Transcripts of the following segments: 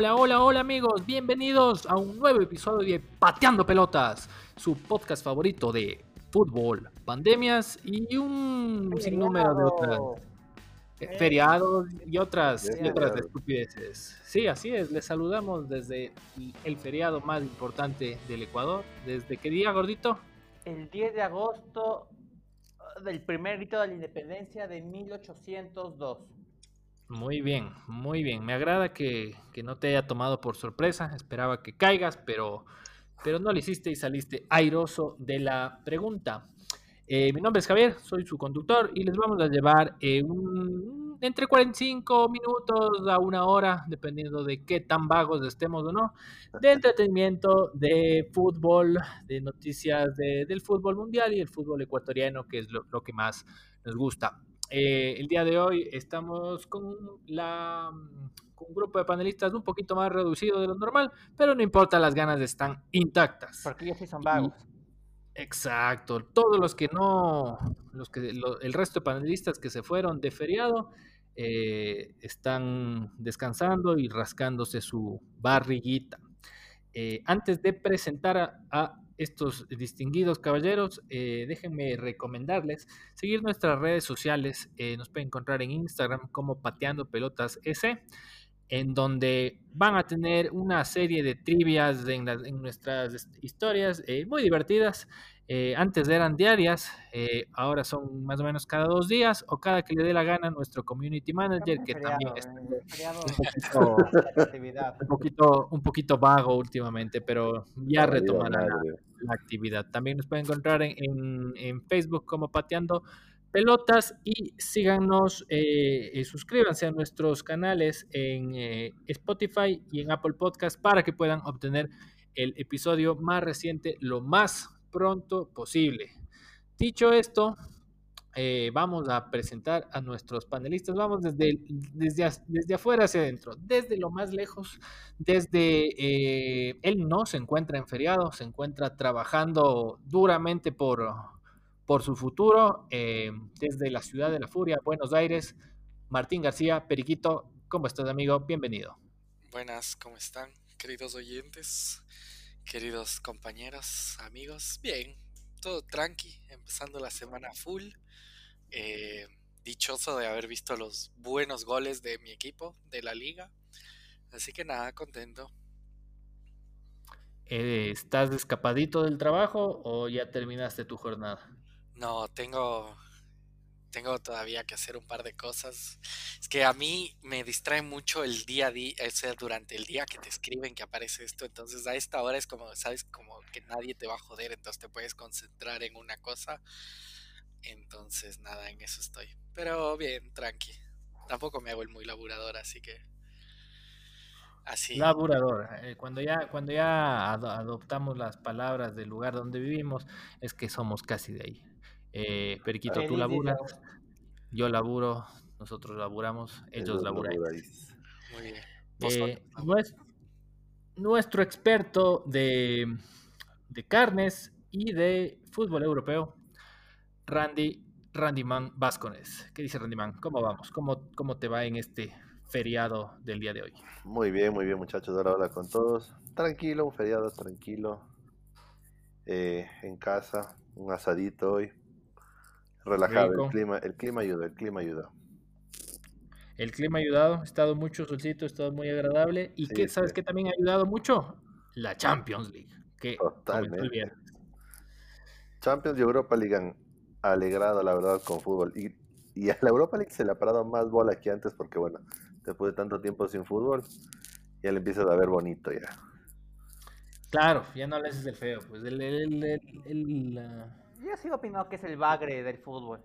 Hola, hola, hola amigos, bienvenidos a un nuevo episodio de Pateando Pelotas, su podcast favorito de fútbol, pandemias y un sinnúmero de otras eh, feriados y otras, y otras estupideces. Sí, así es, les saludamos desde el feriado más importante del Ecuador. ¿Desde qué día, gordito? El 10 de agosto del primer grito de la independencia de 1802. Muy bien, muy bien. Me agrada que, no te haya tomado por sorpresa. Esperaba que caigas, pero, pero no lo hiciste y saliste airoso de la pregunta. Eh, mi nombre es Javier, soy su conductor y les vamos a llevar eh, un, entre 45 minutos a una hora, dependiendo de qué tan vagos estemos o no, de entretenimiento, de fútbol, de noticias del fútbol mundial y el fútbol ecuatoriano, que es lo que más nos gusta. Eh, el día de hoy estamos con, la, con un grupo de panelistas un poquito más reducido de lo normal, pero no importa, las ganas están intactas. Porque ellos sí son vagos. exacto, todos los que no, los que, el resto de panelistas que se fueron de feriado eh, están descansando y rascándose su barriguita. Eh, antes de presentar a estos distinguidos caballeros, eh, déjenme recomendarles seguir nuestras redes sociales. Eh, nos pueden encontrar en Instagram como Pateando Pelotas S, en donde van a tener una serie de trivias en, nuestras historias eh, muy divertidas. Eh, antes eran diarias, eh, ahora son más o menos cada dos días o cada que le dé la gana a nuestro community manager, que también es un, poquito, un, poquito, vago últimamente, pero ya retomará la, actividad. También nos pueden encontrar en, en, Facebook como Pateando Pelotas y síganos, eh, suscríbanse a nuestros canales en Spotify y en Apple Podcast para que puedan obtener el episodio más reciente lo más pronto posible. Dicho esto, eh, vamos a presentar a nuestros panelistas. Vamos desde, desde, desde afuera hacia adentro, desde lo más lejos, desde eh, él no se encuentra en feriado, se encuentra trabajando duramente por, por su futuro, eh, desde la ciudad de la furia, Buenos Aires. Martín García, Periquito, ¿cómo estás amigo? Bienvenido. Buenas, ¿cómo están, queridos oyentes? queridos compañeros, amigos. Bien, todo tranqui, empezando la semana full. Eh, dichoso de haber visto los buenos goles de mi equipo, de la liga. Así que nada, contento. Eh, ¿Estás escapadito del trabajo o ya terminaste tu jornada? No, tengo tengo todavía que hacer un par de cosas. Es que a mí me distrae mucho el día a día, o sea, durante el día que te escriben que aparece esto. Entonces a esta hora es como, sabes, como que nadie te va a joder, entonces te puedes concentrar en una cosa. Entonces nada, en eso estoy. Pero bien, tranqui. Tampoco me hago el muy laburador, así que así. Laburador. Eh, cuando ya, cuando ya adoptamos las palabras del lugar donde vivimos, es que somos casi de ahí. Eh, Periquito, tú laburas, yo laburo, nosotros laburamos, ellos laburan. Muy bien. Eh, nuestro experto de, de, carnes y de fútbol europeo, Randy, Randy Man Vascones. ¿Qué dice Randy Man? ¿Cómo vamos? ¿Cómo, ¿Cómo te va en este feriado del día de hoy? Muy bien, muy bien muchachos, ahora hola con todos. Tranquilo, un feriado tranquilo. Eh, en casa, un asadito hoy. Relajado, el clima, el clima ayuda, el clima ayuda. El clima ha ayudado, ha estado mucho solcito, ha estado muy agradable. ¿Y qué, sabes que también ha ayudado mucho? La Champions League. Que Totalmente. Champions y Europa League han alegrado, la verdad, con fútbol. Y, y a la Europa League se le ha parado más bola que antes, porque bueno, después de tanto tiempo sin fútbol, ya le empiezas a ver bonito ya. Claro, ya no le haces el feo, pues el, el, el, yo sigo opinando que es el bagre del fútbol.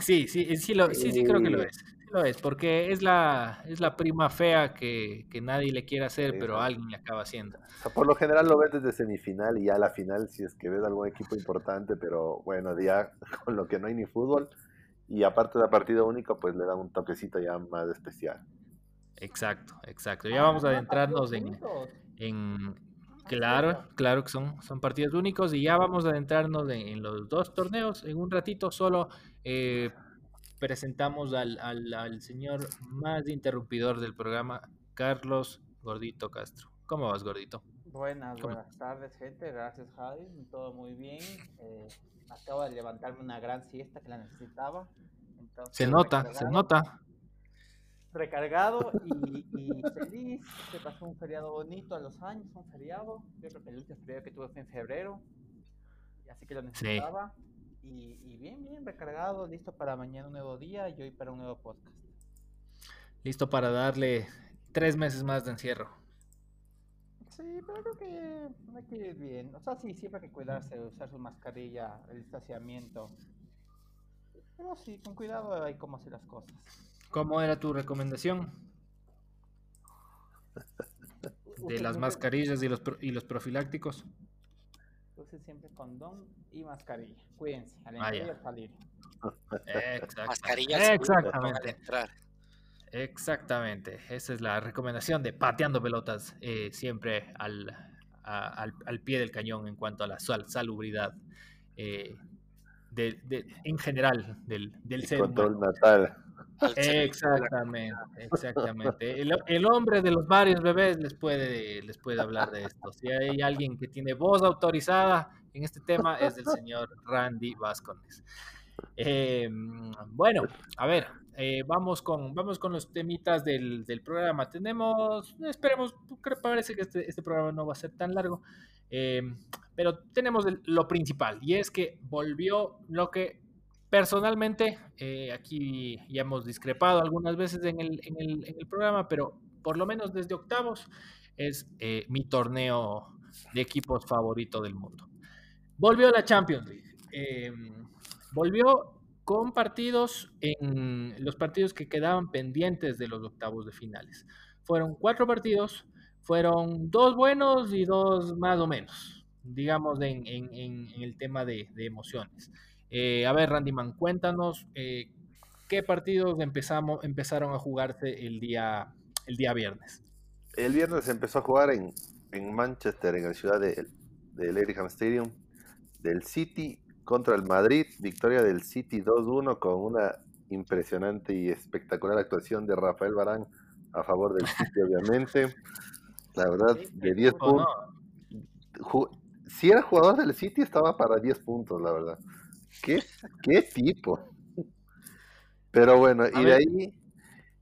Sí, sí, sí, lo, sí, sí creo que lo es. lo es, porque es la, es la prima fea que, nadie le quiere hacer, pero alguien le acaba haciendo. O sea, por lo general lo ves desde semifinal y ya la final si es que ves algún equipo importante, pero bueno, ya con lo que no hay ni fútbol y aparte de la partida única, pues le da un toquecito ya más especial. Exacto, exacto. Ya vamos a adentrarnos en, en, Claro, claro que son, son partidos únicos y ya vamos a adentrarnos en, los dos torneos. En un ratito solo eh, presentamos al, al, señor más interrumpidor del programa, Carlos Gordito Castro. ¿Cómo vas, Gordito? Buenas, buenas tardes, gente. Gracias, Javi. Todo muy bien. Eh, acabo de levantarme una gran siesta que la necesitaba. se nota, se nota. Recargado y, feliz. Se pasó un feriado bonito a los años, un feriado. Yo creo que el último feriado que tuve fue en febrero. Así que lo necesitaba. Y, y bien, bien recargado, listo para mañana un nuevo día y hoy para un nuevo podcast. Listo para darle tres meses más de encierro. Sí, pero creo que hay que ir bien. O sea, sí, siempre hay que cuidarse, usar su mascarilla, el distanciamiento. Pero sí, con cuidado hay cómo hacer las cosas. ¿Cómo era tu recomendación? De las mascarillas y los, y los profilácticos. Use siempre condón y mascarilla. Cuídense, al ah, entrar y salir. Mascarilla Exactamente. Entrar. Exactamente, esa es la recomendación de pateando pelotas eh, siempre al, al, pie del cañón en cuanto a la sal, salubridad eh, de, en general del, del ser control natal. Exactamente, exactamente. El, hombre de los varios bebés les puede, les puede hablar de esto. Si hay alguien que tiene voz autorizada en este tema es el señor Randy Vascones. Eh, bueno, a ver, eh, vamos, con, vamos con los temitas del, programa. Tenemos, esperemos, parece que este, este, programa no va a ser tan largo, eh, pero tenemos lo principal y es que volvió lo que personalmente, aquí ya hemos discrepado algunas veces en el, programa, pero por lo menos desde octavos es mi torneo de equipos favorito del mundo. Volvió la Champions League. Volvió con partidos en los partidos que quedaban pendientes de los octavos de finales. Fueron cuatro partidos, fueron dos buenos y dos más o menos, digamos, en, el tema de, emociones. Eh, a ver, Randyman, cuéntanos eh, qué partidos empezamos, empezaron a jugarse el día, el día viernes. El viernes empezó a jugar en, Manchester, en la ciudad del de, de Stadium, del City contra el Madrid, victoria del City 2-1 con una impresionante y espectacular actuación de Rafael Barán a favor del City, obviamente. La verdad, de 10 puntos. Si era jugador del City, estaba para 10 puntos, la verdad. ¿Qué, qué tipo? Pero bueno, y de ahí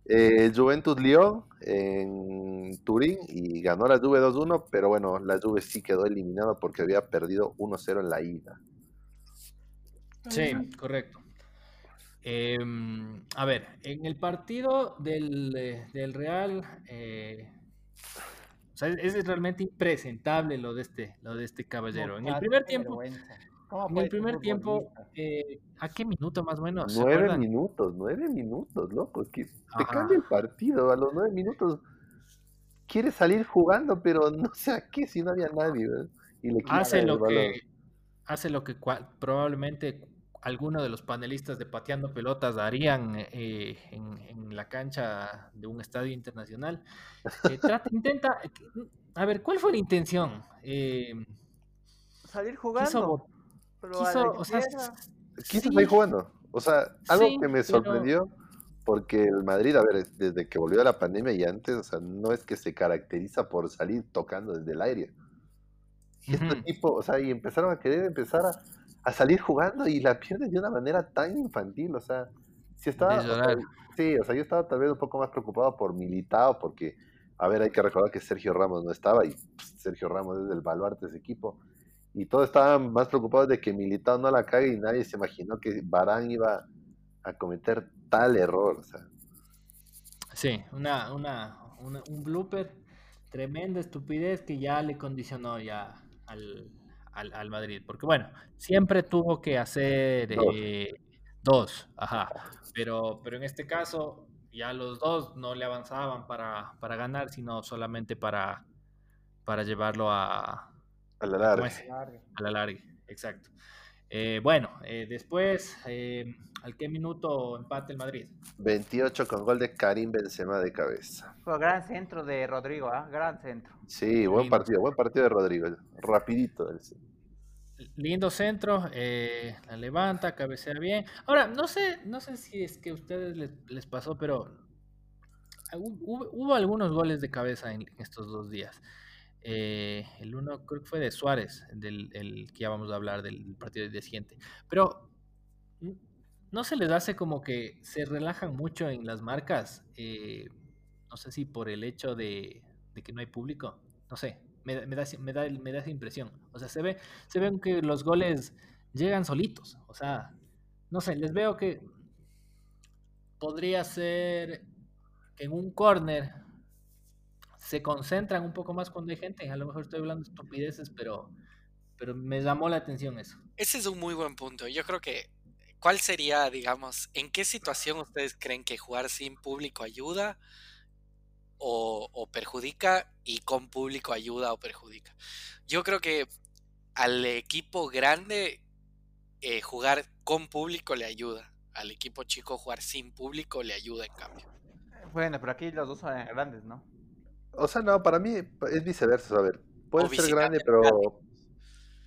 eh, Juventus Lyon en Turín y ganó la Juve 2-1, pero bueno, la Juve sí quedó eliminada porque había perdido 1-0 en la ida. Sí, correcto. Em, a ver, en el partido del, eh, Real, eh, es, realmente impresentable lo de este, lo de este caballero. En el primer tiempo, en el primer tiempo, eh, ¿a qué minuto más o menos? Nueve minutos, nueve minutos, loco. que te cambia el partido a los nueve minutos. Quiere salir jugando, pero no sé a qué si no había nadie. Y le hace lo que hace lo que probablemente alguno de los panelistas de Pateando Pelotas harían eh, en, la cancha de un estadio internacional. Eh, trata, intenta, a ver, ¿cuál fue la intención? Eh, Salir jugando. Quiso, o sea, quiso salir jugando. O sea, algo que me sorprendió, porque el Madrid, a ver, desde que volvió a la pandemia y antes, o sea, no es que se caracteriza por salir tocando desde el aire. Y este tipo, o sea, y empezaron a querer empezar a a salir jugando y la pierdes de una manera tan infantil, o sea, si estaba, sí, o sea, yo estaba tal vez un poco más preocupado por Militao, porque, a ver, hay que recordar que Sergio Ramos no estaba y pues, Sergio Ramos es el baluarte de ese equipo, y todos estaban más preocupados de que Militao no la cague y nadie se imaginó que Barán iba a cometer tal error, o sea. Sí, una, una, un blooper, tremenda estupidez que ya le condicionó ya al, al, Madrid. Porque bueno, siempre tuvo que hacer dos, eh, ajá. Pero, pero en este caso ya los dos no le avanzaban para, para ganar, sino solamente para, para llevarlo a, a la larga. A la larga, exacto. Eh, bueno, eh, después, ¿al qué minuto empate el Madrid? 28 con gol de Karim Benzema de cabeza. Fue gran centro de Rodrigo, ¿ah? Gran centro. Sí, buen partido, buen partido de Rodrigo. Rapidito. El lindo centro, eh, la levanta, cabecea bien. Ahora, no sé, no sé si es que a ustedes les, pasó, pero hubo, algunos goles de cabeza en, estos dos días. Eh, el uno creo que fue de Suárez, del el, que ya vamos a hablar del partido de siguiente. Pero no se les hace como que se relajan mucho en las marcas. Eh, no sé si por el hecho de, que no hay público. No sé, me, da, me, da, me da esa impresión. O sea, se ve, se ven que los goles llegan solitos. O sea, no sé, les veo que podría ser que en un corner se concentran un poco más cuando hay gente. A lo mejor estoy hablando de estupideces, pero, pero me llamó la atención eso. Ese es un muy buen punto. Yo creo que, ¿cuál sería, digamos, en qué situación ustedes creen que jugar sin público ayuda o, perjudica y con público ayuda o perjudica? Yo creo que al equipo grande eh, jugar con público le ayuda. Al equipo chico jugar sin público le ayuda en cambio. Bueno, pero aquí los dos son grandes, ¿no? O sea, no, para mí es viceversa. A ver, puede ser grande, pero.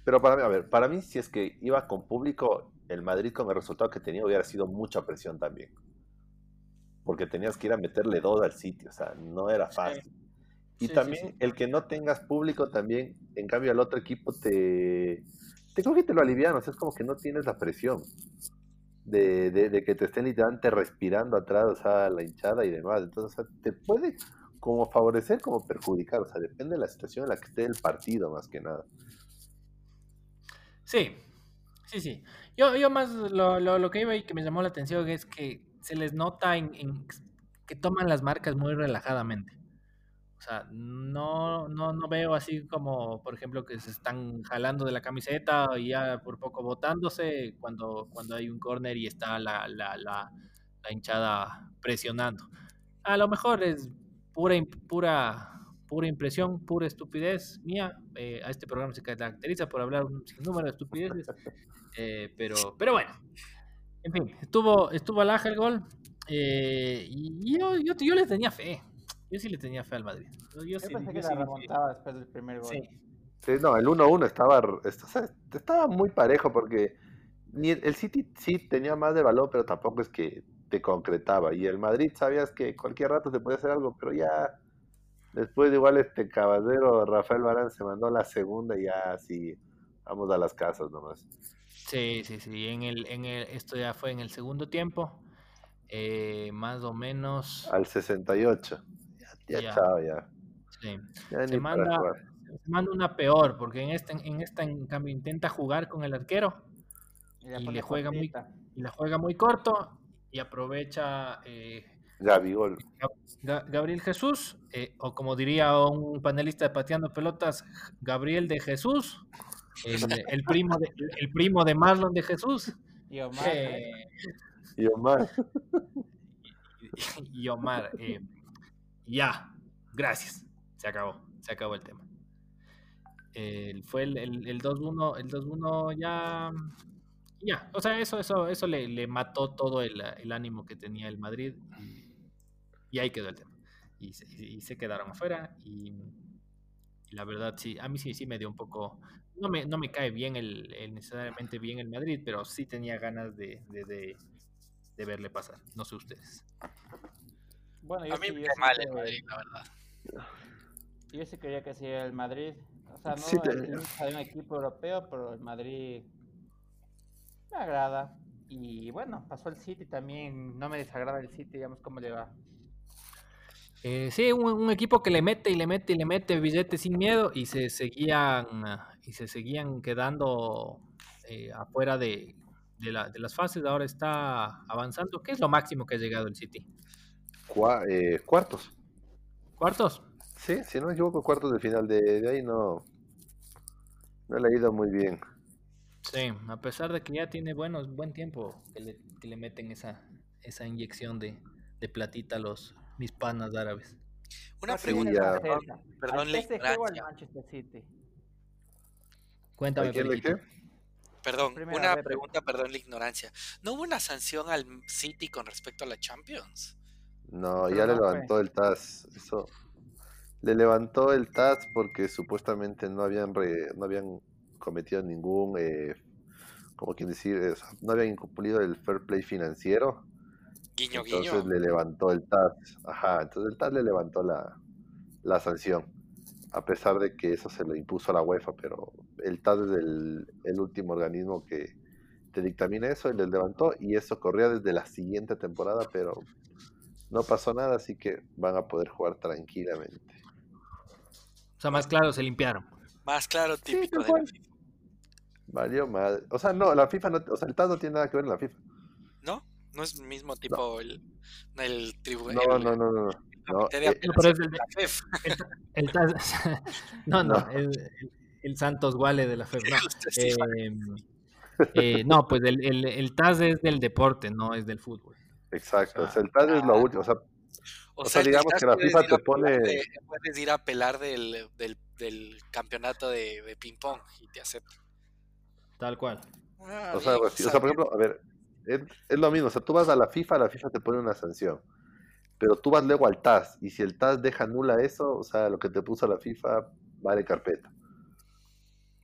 Pero para mí, a ver, para mí, si es que iba con público, el Madrid con el resultado que tenía hubiera sido mucha presión también. Porque tenías que ir a meterle dos al sitio, o sea, no era fácil. Y también el que no tengas público también, en cambio al otro equipo te, te creo que te lo alivian, o sea, es como que no tienes la presión de, de, que te estén literalmente respirando atrás, o sea, la hinchada y demás. Entonces, o sea, te puede como favorecer como perjudicar, o sea, depende de la situación en la que esté el partido más que nada. Sí, sí, sí. Yo, yo más lo, lo, lo que iba y que me llamó la atención es que se les nota en que toman las marcas muy relajadamente. O sea, no, no, no veo así como, por ejemplo, que se están jalando de la camiseta y ya por poco botándose cuando, cuando hay un corner y está la, la, la, hinchada presionando. A lo mejor es pura, pura, pura impresión, pura estupidez mía. Eh, a este programa se caracteriza por hablar un sinnúmero de estupideces. Eh, pero, pero bueno, en fin, estuvo, estuvo alaja el gol. Eh, y yo, yo, yo le tenía fe. Yo sí le tenía fe al Madrid. Yo, sí, pensé que la remontaba después del primer gol. Sí. no, el 1-1 estaba, estaba muy parejo porque ni el City sí tenía más de balón, pero tampoco es que te concretaba. Y el Madrid sabías que cualquier rato te podía hacer algo, pero ya después de igual este caballero Rafael Barán se mandó la segunda y ya así vamos a las casas nomás. Sí, sí, sí. En el, en el, esto ya fue en el segundo tiempo, eh, más o menos. Al 68. Ya, ya. ya. Sí. se, manda, manda, una peor, porque en esta, en esta, en cambio, intenta jugar con el arquero y, le juega muy, y la juega muy corto y aprovecha eh, Gabriel Jesús, eh, o como diría un panelista de Pateando Pelotas, Gabriel de Jesús, el, primo, de, el primo de Marlon de Jesús. Y Omar. Eh, y Omar. y Omar. Eh, ya, gracias. Se acabó, se acabó el tema. fue el, el, 2-1, el 2-1 ya, ya, o sea, eso, eso, eso le, le mató todo el, el, ánimo que tenía el Madrid y, ahí quedó el tema. Y se, y se quedaron afuera y, la verdad sí, a mí sí, sí me dio un poco, no me, no me cae bien el, necesariamente bien el Madrid, pero sí tenía ganas de, de, de, de verle pasar, no sé ustedes. Bueno, yo a mí me cae mal el Madrid, la verdad. Yo sí quería que sea el Madrid. O sea, no el, un equipo europeo, pero el Madrid me agrada. Y bueno, pasó el City también. No me desagrada el City, digamos cómo le va. Eh, sí, un, equipo que le mete y le mete y le mete billetes sin miedo y se seguían y se seguían quedando eh, afuera de, de, la, de, las fases. Ahora está avanzando. ¿Qué es lo máximo que ha llegado el City? Eh, cuartos. ¿Cuartos? Sí, si no me equivoco, cuartos de final. De, ahí no, no le ha ido muy bien. Sí, a pesar de que ya tiene buenos, buen tiempo que le, que le meten esa, esa inyección de, de platita a los mis panas árabes. Una pregunta, perdón, la Cuéntame, qué? Perdón, una pregunta, perdón la ignorancia. ¿No hubo una sanción al City con respecto a la Champions? No, ya le levantó el TAS. Eso. Le levantó el TAS porque supuestamente no habían no habían cometido ningún, eh, como quien decir, no habían incumplido el fair play financiero Guiño, entonces le levantó el TAS. Ajá, entonces el TAS le levantó la, la sanción. A pesar de que eso se lo impuso a la UEFA, pero el TAS es el, el último organismo que te dictamina eso y les levantó. Y eso corría desde la siguiente temporada, pero no pasó nada, así que van a poder jugar tranquilamente. O sea, más claro, se limpiaron. Más claro, típico de la FIFA. Valió mal. O sea, no, la FIFA no, o sea, el TAS no tiene nada que ver en la FIFA. ¿No? No es el mismo tipo el, el tribunal. No, no, no, no. No, eh, pero es el, el, el, no, no, El, el, Santos Guale de la FEF. No, eh, eh, no pues el, el, el TAS es del deporte, no es del fútbol. Exacto, o sea, el TAS es lo último. O sea, o, sea, digamos que la FIFA te pone. Puedes ir a apelar del, del, del campeonato de, de ping-pong y te aceptan. Tal cual. Ah, o, sea, o sea, por ejemplo, a ver, es, es, lo mismo. O sea, tú vas a la FIFA, la FIFA te pone una sanción. Pero tú vas luego al TAS. Y si el TAS deja nula eso, o sea, lo que te puso la FIFA vale carpeta.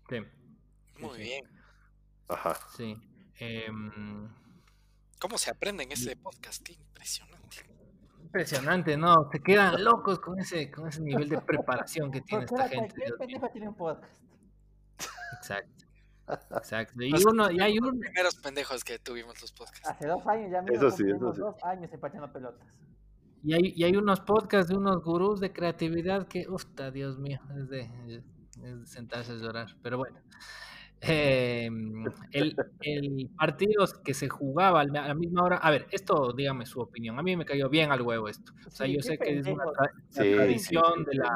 Sí. Muy bien. Ajá. Sí. Eh, ¿Cómo se aprende en ese podcast? Qué impresionante. Impresionante, ¿no? Se quedan locos con ese, con ese nivel de preparación que tiene esta gente. tiene un podcast. Exacto. Exacto. Y, uno, y hay uno. Los primeros pendejos que tuvimos los podcasts. Hace dos años ya mismo eso sí, eso sí. dos años empachando pelotas. Y hay, y hay unos podcasts de unos gurús de creatividad que, uff, Dios mío, es de, es de sentarse a llorar. Pero bueno. Eh, el, el, partido que se jugaba a la misma hora. A ver, esto dígame su opinión. A mí me cayó bien al huevo esto. O sea, yo sé que es una, tradición de, la,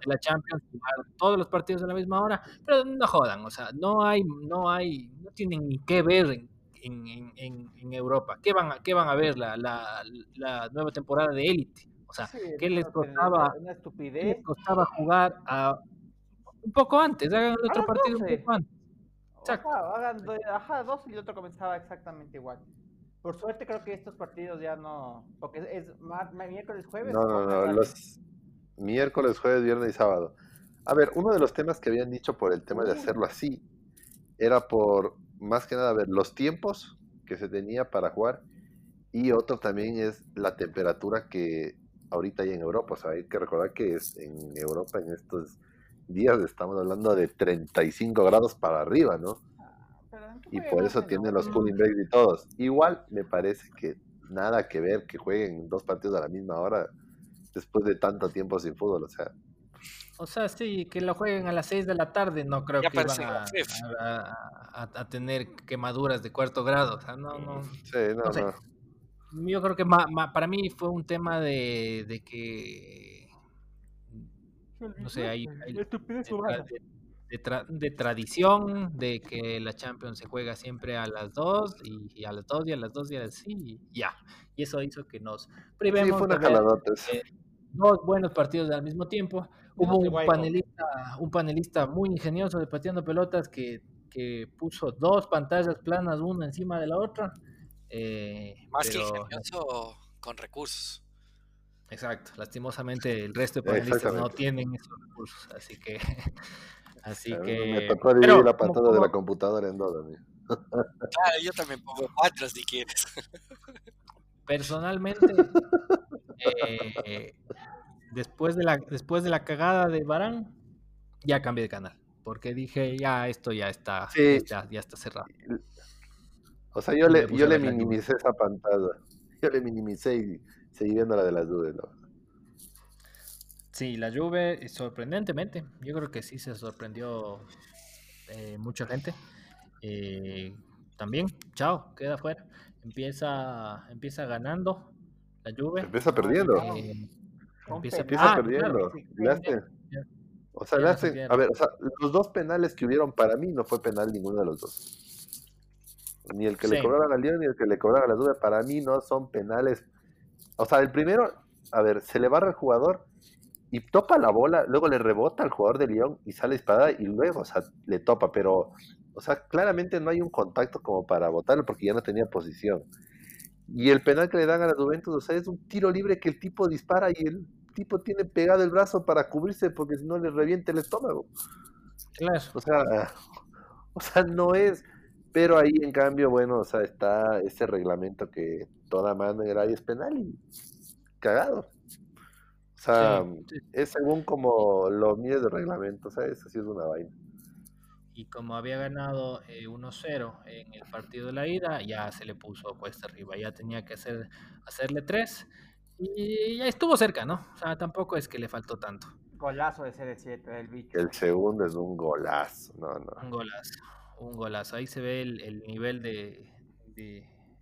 de, la, Champions jugar todos los partidos a la misma hora, pero no jodan. O sea, no hay, no hay, no tienen ni qué ver en, en, en, en Europa. ¿Qué van, a, qué van a ver la, la, la nueva temporada de élite? O sea, ¿qué les costaba? ¿qué les costaba jugar a un poco antes? Hagan otro partido un poco antes. Exacto. hagan ajá, dos y el otro comenzaba exactamente igual. Por suerte creo que estos partidos ya no, porque es, miércoles, jueves. No, no, no, los miércoles, jueves, viernes y sábado. A ver, uno de los temas que habían dicho por el tema de hacerlo así era por, más que nada, ver los tiempos que se tenía para jugar y otro también es la temperatura que ahorita hay en Europa. O sea, hay que recordar que es en Europa en estos días estamos hablando de 35 grados para arriba, ¿no? Y por eso tienen los cooling breaks y todos. Igual me parece que nada que ver que jueguen dos partidos a la misma hora después de tanto tiempo sin fútbol, o sea. O sea, sí, que lo jueguen a las 6 de la tarde, no creo que van a, a, tener quemaduras de cuarto grado, o sea, no, no. Sí, no, no. Yo creo que para mí fue un tema de, de que no sé, hay, de, tradición, de que la Champions se juega siempre a las 2 y, a las 2 y a las 2 y así, y ya. Y eso hizo que nos privemos de dos buenos partidos al mismo tiempo. Hubo un panelista, un panelista muy ingenioso de pateando pelotas que, que puso dos pantallas planas una encima de la otra. Eh, Más que ingenioso con recursos. Exacto, lastimosamente el resto de panelistas no tienen esos recursos, así que... así que... Me tocó dividir la pantalla de la computadora en dos, Claro, yo también pongo cuatro si quieres. Personalmente, eh, después, de la, después de la cagada de Barán, ya cambié de canal, porque dije, ya esto ya está, ya, ya, está cerrado. O sea, yo le, yo le minimicé esa pantalla, yo le minimicé y seguí viendo la de las Juve, ¿no? Sí, la Juve, sorprendentemente, yo creo que sí se sorprendió eh, mucha gente. Eh, también, chao, queda fuera. Empieza, empieza ganando la Juve. Empieza perdiendo. Eh, empieza, empieza ah, perdiendo. o sea, a ver, o sea, los dos penales que hubieron para mí no fue penal ninguno de los dos. Ni el que le cobraron al León ni el que le cobraron a la Juve, para mí no son penales o sea, el primero, a ver, se le barra al jugador y topa la bola, luego le rebota al jugador de León y sale disparada y luego, o sea, le topa, pero, o sea, claramente no hay un contacto como para botarlo porque ya no tenía posición. Y el penal que le dan a la Juventus, o sea, es un tiro libre que el tipo dispara y el tipo tiene pegado el brazo para cubrirse porque si no le reviente el estómago. Claro. O sea, o sea, no es, Pero ahí, en cambio, bueno, o sea, está ese reglamento que toda mano en es penal y cagado. O sea, es según como los miles de reglamento, o sea, eso sí es una vaina. Y como había ganado 1-0 eh, en el partido de la ida, ya se le puso cuesta arriba, ya tenía que hacer, hacerle 3 y ya estuvo cerca, ¿no? O sea, tampoco es que le faltó tanto. Golazo de CR7 del bicho. El segundo es un golazo, no, no. Un golazo un golazo. Ahí se ve el, nivel de,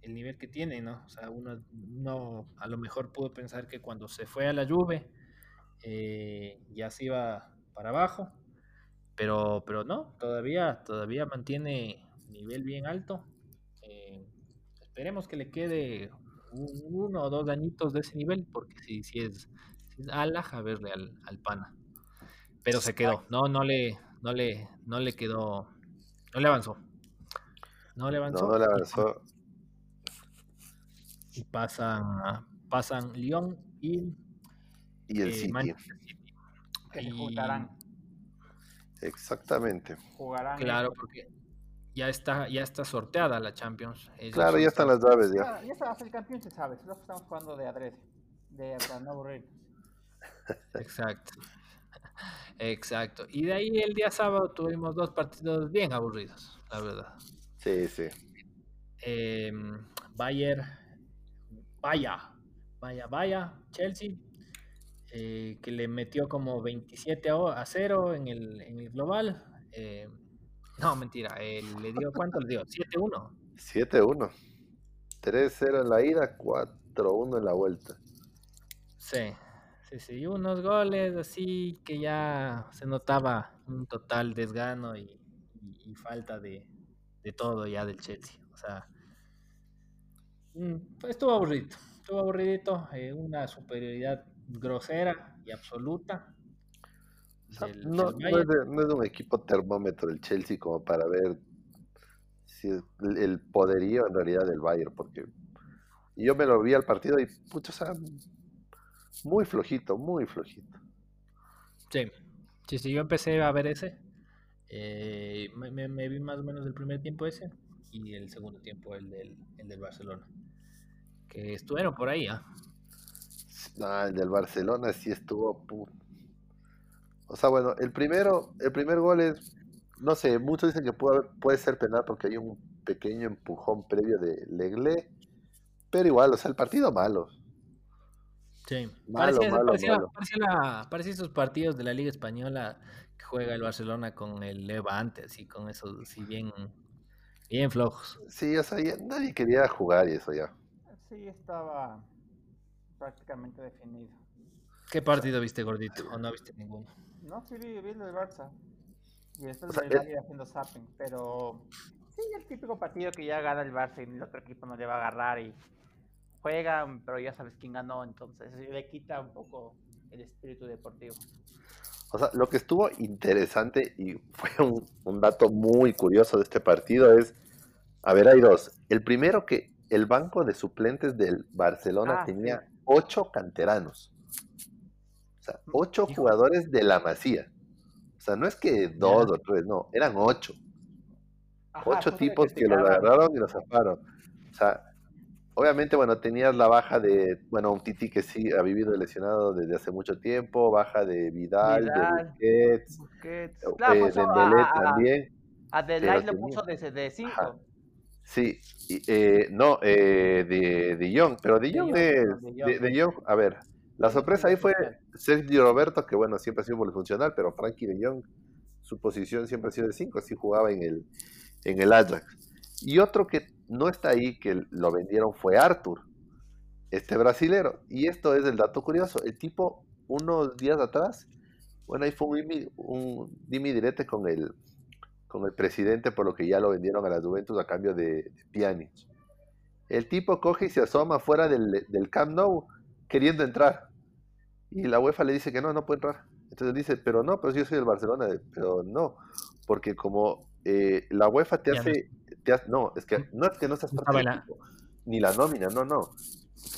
el nivel que tiene, ¿no? O sea, uno no a lo mejor pudo pensar que cuando se fue a la lluvia eh, ya se iba para abajo, pero, pero no, todavía, todavía mantiene nivel bien alto. Eh, esperemos que le quede uno o dos añitos de ese nivel, porque si, si es, si es a verle al, al pana. Pero se quedó, no, no le, no le, no le quedó no le avanzó. No le avanzó. No, le avanzó. Y pasan, pasan Lyon y, y el eh, City. Que jugarán. Exactamente. Jugarán. Claro, porque ya está, ya está sorteada la Champions. claro, ya están las llaves ya. Ya, se va a ser campeón, se sabe. Solo estamos jugando de adrede. De para no aburrir. Exacto. Exacto. Y de ahí el día sábado tuvimos dos partidos bien aburridos, la verdad. Sí, sí. Eh, Bayer, vaya, vaya, vaya, Chelsea, eh, que le metió como 27 a 0 en el, en el global. Eh, no, mentira, le dio, ¿cuánto le dio? 7-1. 7-1. 3-0 en la ida, 4-1 en la vuelta. Sí, Sí, sí, unos goles así que ya se notaba un total desgano y, falta de, todo ya del Chelsea. O sea, pues estuvo aburrido, estuvo aburridito, eh, una superioridad grosera y absoluta. no, es de, un equipo termómetro el Chelsea como para ver si el, poderío en realidad del Bayern, porque yo me lo vi al partido y muchos muy flojito, muy flojito. Sí, sí, sí, yo empecé a ver ese. Eh, me, vi más o menos el primer tiempo ese y el segundo tiempo el del, el del Barcelona. Que estuvieron por ahí, ¿ah? el del Barcelona sí estuvo. O sea, bueno, el primero, el primer gol es, no sé, muchos dicen que puede, puede ser penal porque hay un pequeño empujón previo de Legle, pero igual, o sea, el partido malo. Sí, parecía, esos partidos de la Liga Española que juega el Barcelona con el Levante, así con esos, así bien, bien flojos. Sí, o sea, nadie quería jugar y eso ya. Sí, estaba prácticamente definido. ¿Qué partido viste, gordito? ¿O no viste ninguno? No, sí vi, vi el del Barça. Y después o sea, haciendo zapping, pero sí, el típico partido que ya gana el Barça y el otro equipo no le va a agarrar y juegan, pero ya sabes quién ganó, entonces le quita un poco el espíritu deportivo. O sea, lo que estuvo interesante y fue un, dato muy curioso de este partido es, a ver, hay dos. El primero que el banco de suplentes del Barcelona ah, tenía ocho canteranos. O sea, mm, ocho jugadores de la Masía. O sea, no es que dos o tres, no, eran ocho. ocho tipos que, lo agarraron y lo zafaron. O sea, Obviamente, bueno, tenías la baja de, bueno, un Titi que sí ha vivido lesionado desde hace mucho tiempo, baja de Vidal, de Busquets, eh, de también. A lo puso de 5. Sí, eh, no, eh, de, de Young, pero de Young es, de, Young, a ver, la sorpresa ahí fue Sergio Roberto, que bueno, siempre ha sido polifuncional, pero Frankie de Young, su posición siempre ha sido de 5, así jugaba en el, en el Ajax. Y otro que no está ahí, que lo vendieron, fue Arthur, este brasilero. Y esto es el dato curioso. El tipo, unos días atrás, bueno, ahí fue un, un dimi direte con el, con el presidente, por lo que ya lo vendieron a la Juventus a cambio de, de El tipo coge y se asoma fuera del, del Camp Nou queriendo entrar. Y la UEFA le dice que no, no puede entrar. Entonces dice, pero no, pero yo soy del Barcelona. Pero no, porque como eh, la UEFA te hace no, es que no es que no del equipo, ni la nómina, no, no.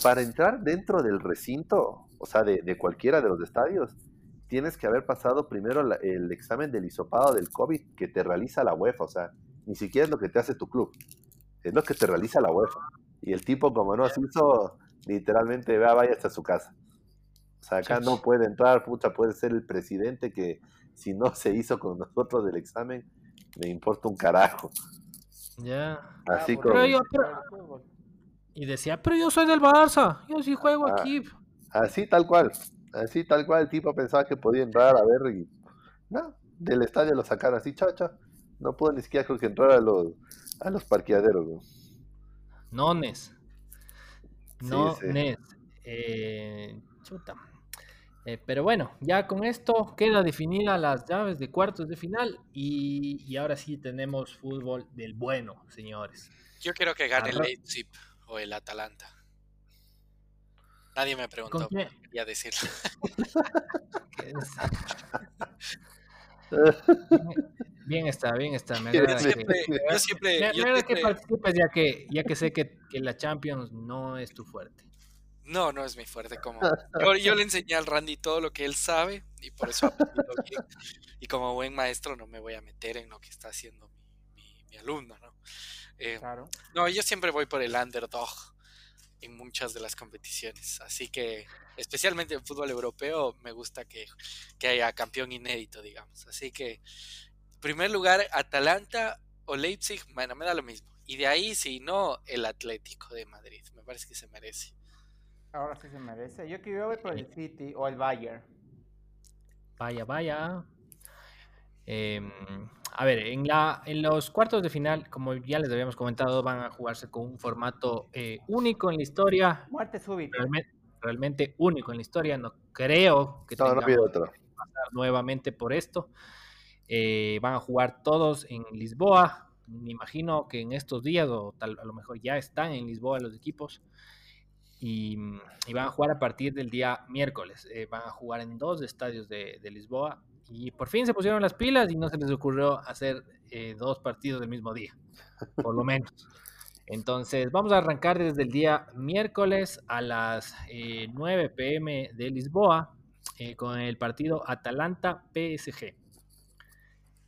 Para entrar dentro del recinto, o sea, de, cualquiera de los estadios, tienes que haber pasado primero el examen del hisopado del COVID que te realiza la UEFA, o sea, ni siquiera es lo que te hace tu club, es lo que te realiza la UEFA. Y el tipo, como no se hizo, literalmente va, vaya hasta su casa. O sea, acá no puede entrar, pucha, puede ser el presidente que si no se hizo con nosotros del examen, me importa un carajo. Ya. Así como... Y decía, pero yo soy del Barça, yo sí juego ah, aquí. Así tal cual, así tal cual el tipo pensaba que podía entrar a ver y... No, del estadio lo sacaron así, chacha. No pudo ni siquiera creo que entrar a los, a los parqueaderos. ¿no? Nones. Nones. Eh, chuta. Eh, pero bueno, ya con esto queda definida las llaves de cuartos de final y, ahora sí tenemos fútbol del bueno, señores. Yo quiero que gane el Leipzig o el Atalanta. Nadie me preguntó, quería decirlo. Bien está, bien está. Me agrada yo siempre, que, participes ya que, ya que sé que, que, la Champions no es tu fuerte. No, no es mi fuerte. Como yo, le enseñé al Randy todo lo que él sabe y por eso Y como buen maestro no me voy a meter en lo que está haciendo mi, mi, alumno, ¿no? Eh, claro. No, yo siempre voy por el underdog en muchas de las competiciones. Así que, especialmente en fútbol europeo, me gusta que, que haya campeón inédito, digamos. Así que primer lugar, Atalanta o Leipzig, bueno, me da lo mismo. Y de ahí, si no, el Atlético de Madrid. Me parece que se merece. Ahora sí se merece. Yo quiero ver por el City o el Bayern. Vaya, vaya. Em, a ver, en, la, en los cuartos de final, como ya les habíamos comentado, van a jugarse con un formato eh, único en la historia. Muerte súbita. Realmente, único en la historia. No creo que no, tengamos que pasar nuevamente por esto. Eh, van a jugar todos en Lisboa. Me imagino que en estos días, o tal, a lo mejor ya están en Lisboa los equipos. Y, van a jugar a partir del día miércoles. Eh, van a jugar en dos estadios de, Lisboa. Y por fin se pusieron las pilas y no se les ocurrió hacer eh, dos partidos del mismo día, por lo menos. Entonces, vamos a arrancar desde el día miércoles a las 9 pm de Lisboa con el partido Atalanta-PSG.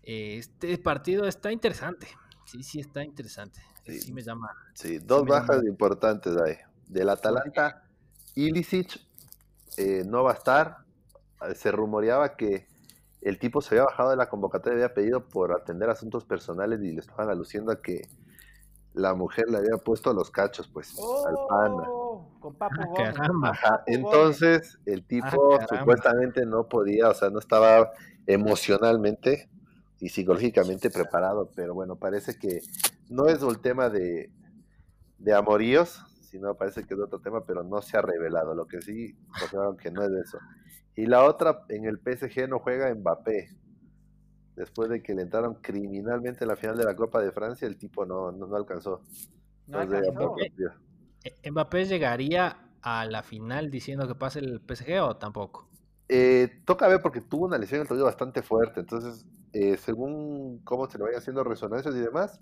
Este partido está interesante. Sí, sí, está interesante. Sí, me llama. Sí, dos bajas importantes ahí. Del Atalanta, Ilicic eh, no va a estar. Se rumoreaba que el tipo se había bajado de la convocatoria, había pedido por atender asuntos personales y le estaban aluciendo a que la mujer le había puesto los cachos, pues, al panda. Oh, con Papu ah, Entonces, el ah, tipo supuestamente no podía, o sea, no estaba emocionalmente y psicológicamente preparado, pero bueno, parece que no es el tema de, de amoríos, sino parece que es otro tema, pero no se ha revelado, lo que sí, que no es eso. Y la otra, en el PSG no juega Mbappé, después de que le entraron criminalmente en la final de la Copa de Francia, el tipo no, no, alcanzó. Eh, ¿Mbappé llegaría a la final diciendo que pase el PSG o tampoco? Eh, toca ver porque tuvo una lesión en el tobillo bastante fuerte, entonces eh, según cómo se le vayan haciendo resonancias y demás,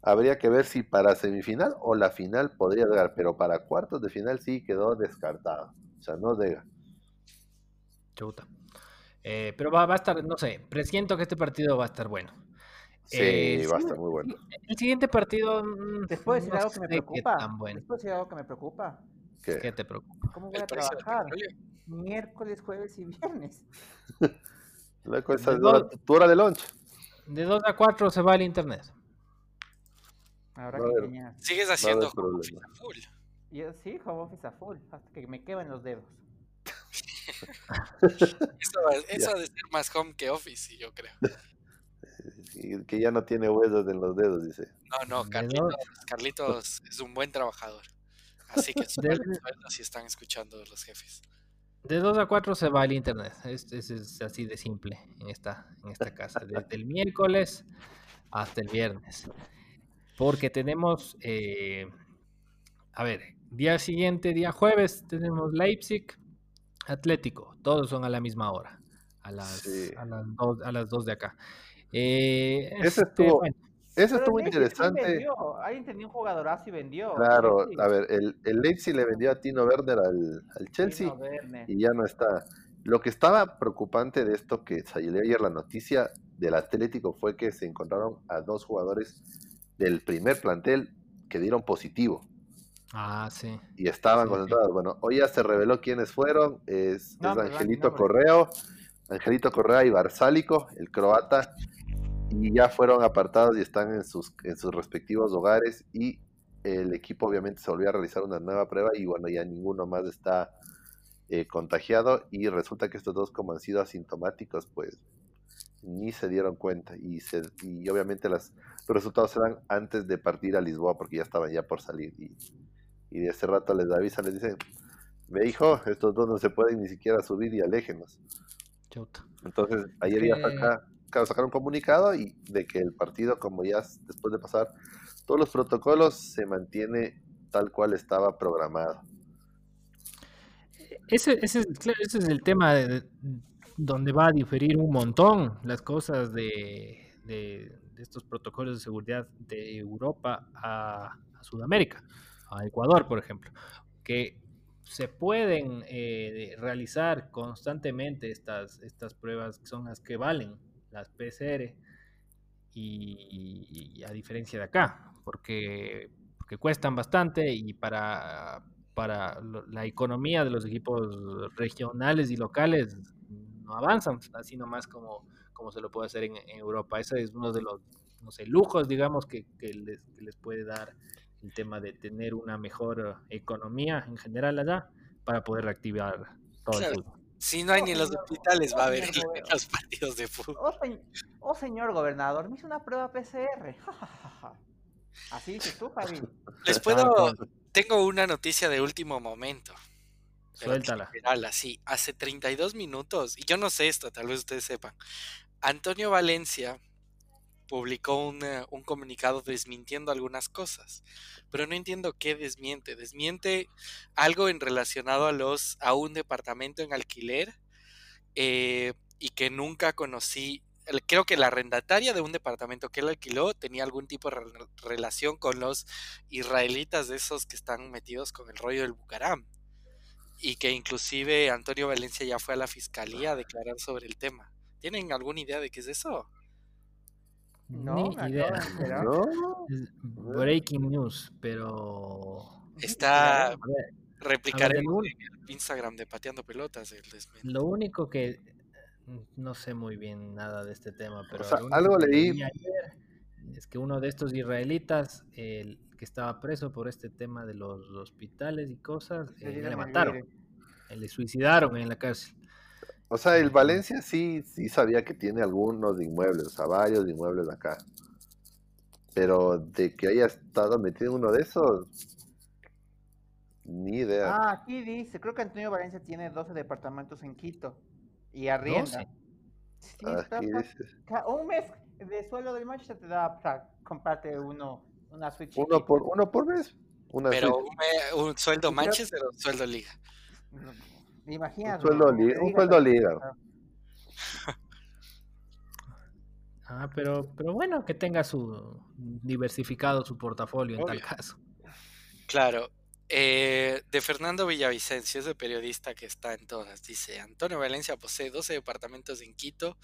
habría que ver si para semifinal o la final podría llegar, pero para cuartos de final sí quedó descartado, o sea, no llega. Chuta. Eh, pero va, a estar, no sé, presiento que este partido va a estar bueno. Sí, va a estar muy bueno. El siguiente partido. Mm, Después decir algo que me preocupa. Bueno. decir algo que me preocupa. ¿Qué? te preocupa? ¿Cómo voy a trabajar? Miércoles, jueves y viernes. Loco, esa es tu hora de lunch. De 2 a 4 se va el internet. Ahora que Sigues haciendo home office a full. Yo sí, home office a full, hasta que me queban los dedos. Eso, eso ha de ser más home que office, yo creo. que ya no tiene huesos en los dedos, dice. No, no, Carlitos, Carlitos es un buen trabajador. Así que si están escuchando los jefes. De 2 a 4 se va el internet. Es, es, así de simple en esta, en esta casa. Desde el miércoles hasta el viernes. Porque tenemos, eh, a ver, día siguiente, día jueves, tenemos Leipzig, Atlético. Todos son a la misma hora. A las, a las, dos, a las 2 de acá. Eh, Ese este, estuvo, eso estuvo interesante. Alguien tenía un jugadorazo y vendió. Claro, a ver, el, el Leipzig le vendió a Tino Werner al, al Chelsea y ya no está. Lo que estaba preocupante de esto que salió ayer la noticia del Atlético fue que se encontraron a dos jugadores del primer plantel que dieron positivo. Ah, sí. Y estaban concentrados. Bueno, hoy ya se reveló quiénes fueron. Es, Angelito Correo, Angelito Correa y Barsálico, el croata. Y ya fueron apartados y están en sus, en sus respectivos hogares. Y el equipo obviamente se volvió a realizar una nueva prueba. Y bueno, ya ninguno más está eh, contagiado. Y resulta que estos dos, como han sido asintomáticos, pues ni se dieron cuenta. Y, se, y obviamente las, los resultados se dan antes de partir a Lisboa porque ya estaban ya por salir. Y y de ese rato les avisa, les dicen, ve hijo, estos dos no se pueden ni siquiera subir y aléjenos. Entonces, ayer ya saca, sacaron un comunicado y de que el partido, como ya después de pasar todos los protocolos, se mantiene tal cual estaba programado. Ese, ese, ese es el tema de, donde va a diferir un montón las cosas de, de, estos protocolos de seguridad de Europa a Sudamérica a Ecuador, por ejemplo, que se pueden eh, realizar constantemente estas, estas pruebas que son las que valen, las PCR, y, a diferencia de acá, porque, porque cuestan bastante y para, para la economía de los equipos regionales y locales no avanzan así nomás como, como se lo puede hacer en, Europa. Ese es uno de los no sé, lujos, digamos, que, les, que les puede dar el tema de tener una mejor economía en general allá para poder reactivar todo el fútbol. Si no hay ni en los hospitales, va a haber los partidos de fútbol. Oh, oh, señor gobernador, me hizo una prueba PCR. Así dices tú, Javi. Les puedo. Tengo una noticia de último momento. Suéltala. así, hace 32 minutos, y yo no sé esto, tal vez ustedes sepan. Antonio Valencia publicó un comunicado desmintiendo algunas cosas, pero no entiendo qué desmiente. Desmiente algo en relacionado a los a un departamento en alquiler eh, y que nunca conocí. Creo que la arrendataria de un departamento que él alquiló tenía algún tipo de relación con los israelitas de esos que están metidos con el rollo del Bucaram. Y que inclusive Antonio Valencia ya fue a la fiscalía a declarar sobre el tema. ¿Tienen alguna idea de qué es eso? No, Ni idea. Breaking news, pero. Está. Replicar el Instagram de Pateando Pelotas. lo único que. No sé muy bien nada de este tema, pero. algo leí. es que uno de estos israelitas, el que estaba preso por este tema de los hospitales y cosas, eh, le mataron. Le suicidaron en la cárcel. O sea, el Valencia sí, sí sabía que tiene algunos inmuebles, o sea, varios inmuebles acá. Pero de que haya estado metido en uno de esos, ni idea. Ah, aquí dice, creo que Antonio Valencia tiene 12 departamentos en Quito y arrienda. Sí, aquí dice. Un mes de sueldo del Manchester te da para comprarte uno, una Switch. Uno por, uno por mes. Una Pero un, sueldo Manchester o un sueldo Liga. Imagínate. Un sueldo, liga. Ah, pero, pero bueno, que tenga su diversificado su portafolio en tal caso. Claro. Eh, de Fernando Villavicencio, ese periodista que está en todas, dice, Antonio Valencia posee 12 departamentos en Quito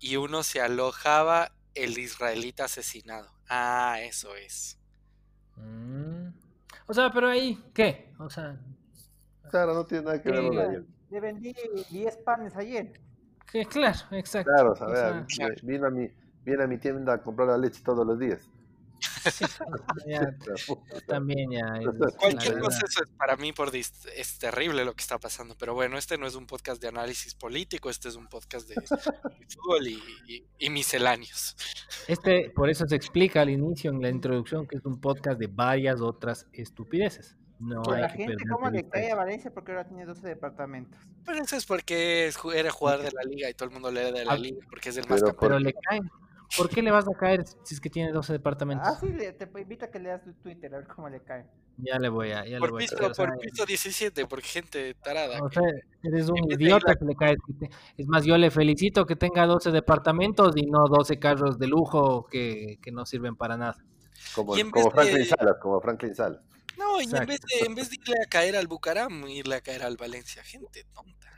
y uno se alojaba el israelita asesinado. Ah, eso es. Mm. O sea, pero ahí, ¿qué? O sea, Claro, no tiene nada que ver con ayer. Le vendí 10 panes ayer. Sí, claro, exacto. Claro, o sea, Viene, a mi, viene a mi tienda a comprar la leche todos los días. también ya. Cualquier cosa es para mí por es terrible lo que está pasando, pero bueno, este no es un podcast de análisis político, este es un podcast de, fútbol y, y, misceláneos. Este, por eso se explica al inicio en la introducción que es un podcast de varias otras estupideces. No pues la gente, ¿cómo le cae a Valencia? Porque ahora tiene 12 departamentos. Pero eso es porque era jugador de la liga y todo el mundo le da de la ah, liga porque es el más pero, pero le caen. ¿Por qué le vas a caer si es que tiene 12 departamentos? Ah, sí, te invito a que leas tu Twitter a ver cómo le cae. Ya le voy a. Ya por le voy piso, a por piso 17, porque gente tarada. O sea, eres un idiota que le cae. Es más, yo le felicito que tenga 12 departamentos y no 12 carros de lujo que, que no sirven para nada. Como, como Franklin Salas, como Franklin Salas. No, y en vez, de, en vez de irle a caer al Bucaram, irle a caer al Valencia, gente tonta.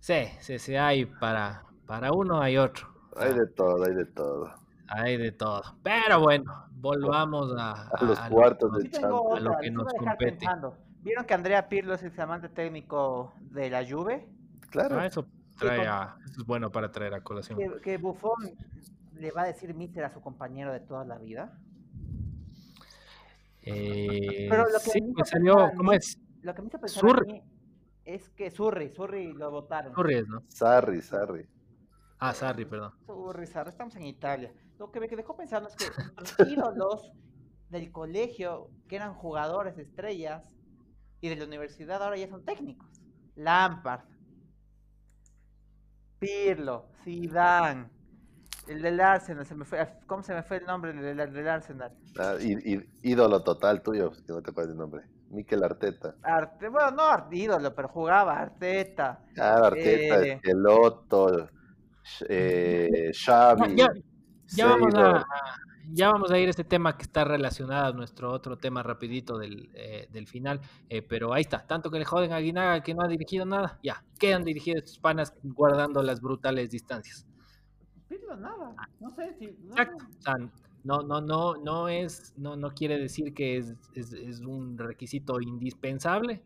Sí, sí, sí, hay para, para uno hay otro. Hay de todo, hay de todo. Hay de todo. Pero bueno, volvamos a, los cuartos de Champions. A lo que nos compete. ¿Vieron que Andrea Pirlo es el flamante técnico de la Juve? Claro. Ah, eso, trae eso es bueno para traer a colación. Que, Buffon le va a decir mister a su compañero de toda la vida. Eh, Pero lo que sí, pues salió, ¿cómo es? Lo que me hizo pensar a mí es que Surri, Surri lo votaron. Surri ¿no? Sarri, Sarri. Ah, Sarri, perdón. Surri, Sarri, estamos en Italia. Lo que me dejó pensando es que los ídolos del colegio, que eran jugadores estrellas, y de la universidad ahora ya son técnicos. Lampard, Pirlo, Zidane, el del Arsenal, se me fue, ¿cómo se me fue el nombre del, del Arsenal? Ah, ídolo total tuyo, que no te acuerdas el nombre. Mikel Arteta. Arte, bueno, no ídolo, pero jugaba Arteta. Ah, Arteta, eh... Esqueloto, eh, Xavi. Ya, vamos a, ya vamos a ir a este tema que está relacionado a nuestro otro tema rapidito del, eh, del final, eh, pero ahí está, tanto que le joden a Guinaga que no ha dirigido nada, ya, quedan dirigidos estos panas guardando las brutales distancias. Nada, no sé si... Exacto, no, no, no, no es, no, no quiere decir que es, es, un requisito indispensable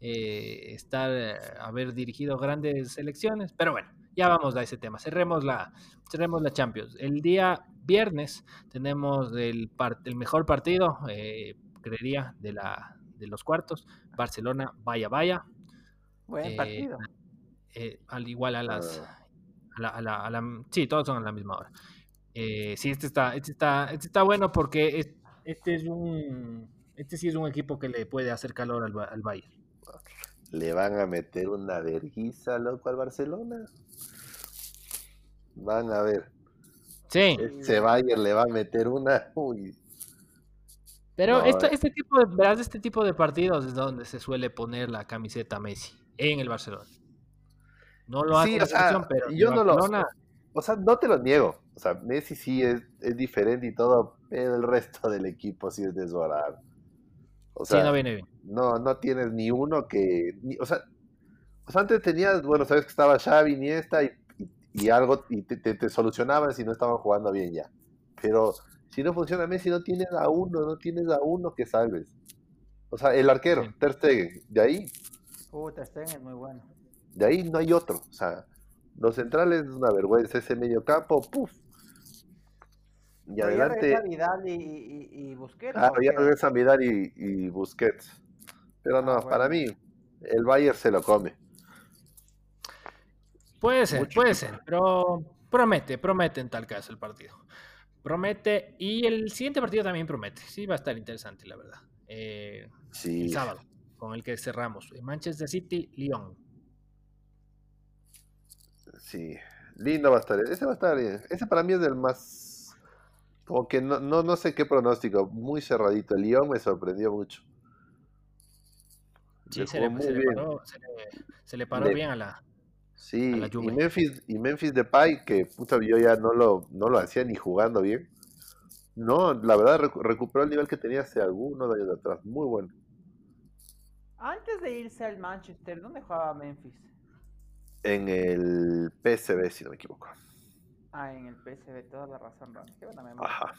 eh, estar, eh, haber dirigido grandes selecciones, pero bueno, ya vamos a ese tema. Cerremos la, cerremos la Champions. El día viernes tenemos el, el mejor partido, eh, creería, de, la, de los cuartos. Barcelona, vaya, vaya. Buen partido. al igual a las... A la, a la, sí, todos son a la misma hora. Eh, sí, este está, este está, este está bueno porque este es un, este sí es un equipo que le puede hacer calor al, al Bayern. Le van a meter una verguiza, loco, al Barcelona. Van a ver. Sí. Ese Bayern le va a meter una. Uy. Pero este, este, tipo de, verás, este tipo de partidos es donde se suele poner la camiseta Messi en el Barcelona. No lo hace la selección, pero yo no lo, o sea, no te lo niego. O sea, Messi sí es, diferente y todo, pero el resto del equipo sí es desbarado. O sea, sí, no viene bien. No, no tienes ni uno que. o, sea, antes tenías, bueno, sabes que estaba Xavi, Iniesta y, y, algo, y te, te, solucionaban si no estaban jugando bien ya. Pero si no funciona Messi, no tienes a uno, no tienes a uno que salves. O sea, el arquero, Ter Stegen, de ahí. Uh, Ter Stegen es muy bueno. De ahí no hay otro. O sea, los centrales es una vergüenza, ese medio campo, ¡puf! Y adelante. Vidal y, y, y, Busquets. Ah, ya regresa Vidal y, y Busquets. Pero no, ah, para mí, el Bayern se lo come. Puede ser, puede ser, pero promete, promete en tal caso el partido. Promete, y el siguiente partido también promete. Sí, va a estar interesante, la verdad. Eh, sí. El sábado, con el que cerramos. Manchester City, Lyon. Sí, lindo va a estar. Ese va a estar bien. Ese para mí es el más. Como que no, no, no sé qué pronóstico. Muy cerradito. El Lyon me sorprendió mucho. Sí, se le, se, le paró, se, le, paró, bien a la. Sí, y Memphis, y Memphis Depay, que puta, yo ya no lo, no lo hacía ni jugando bien. No, la verdad recuperó el nivel que tenía hace algunos años atrás. Muy bueno. Antes de irse al Manchester, ¿dónde jugaba Memphis? En el PSV, si no me equivoco. Ah, en el PSV, toda la razón, Qué buena memoria. Ajá.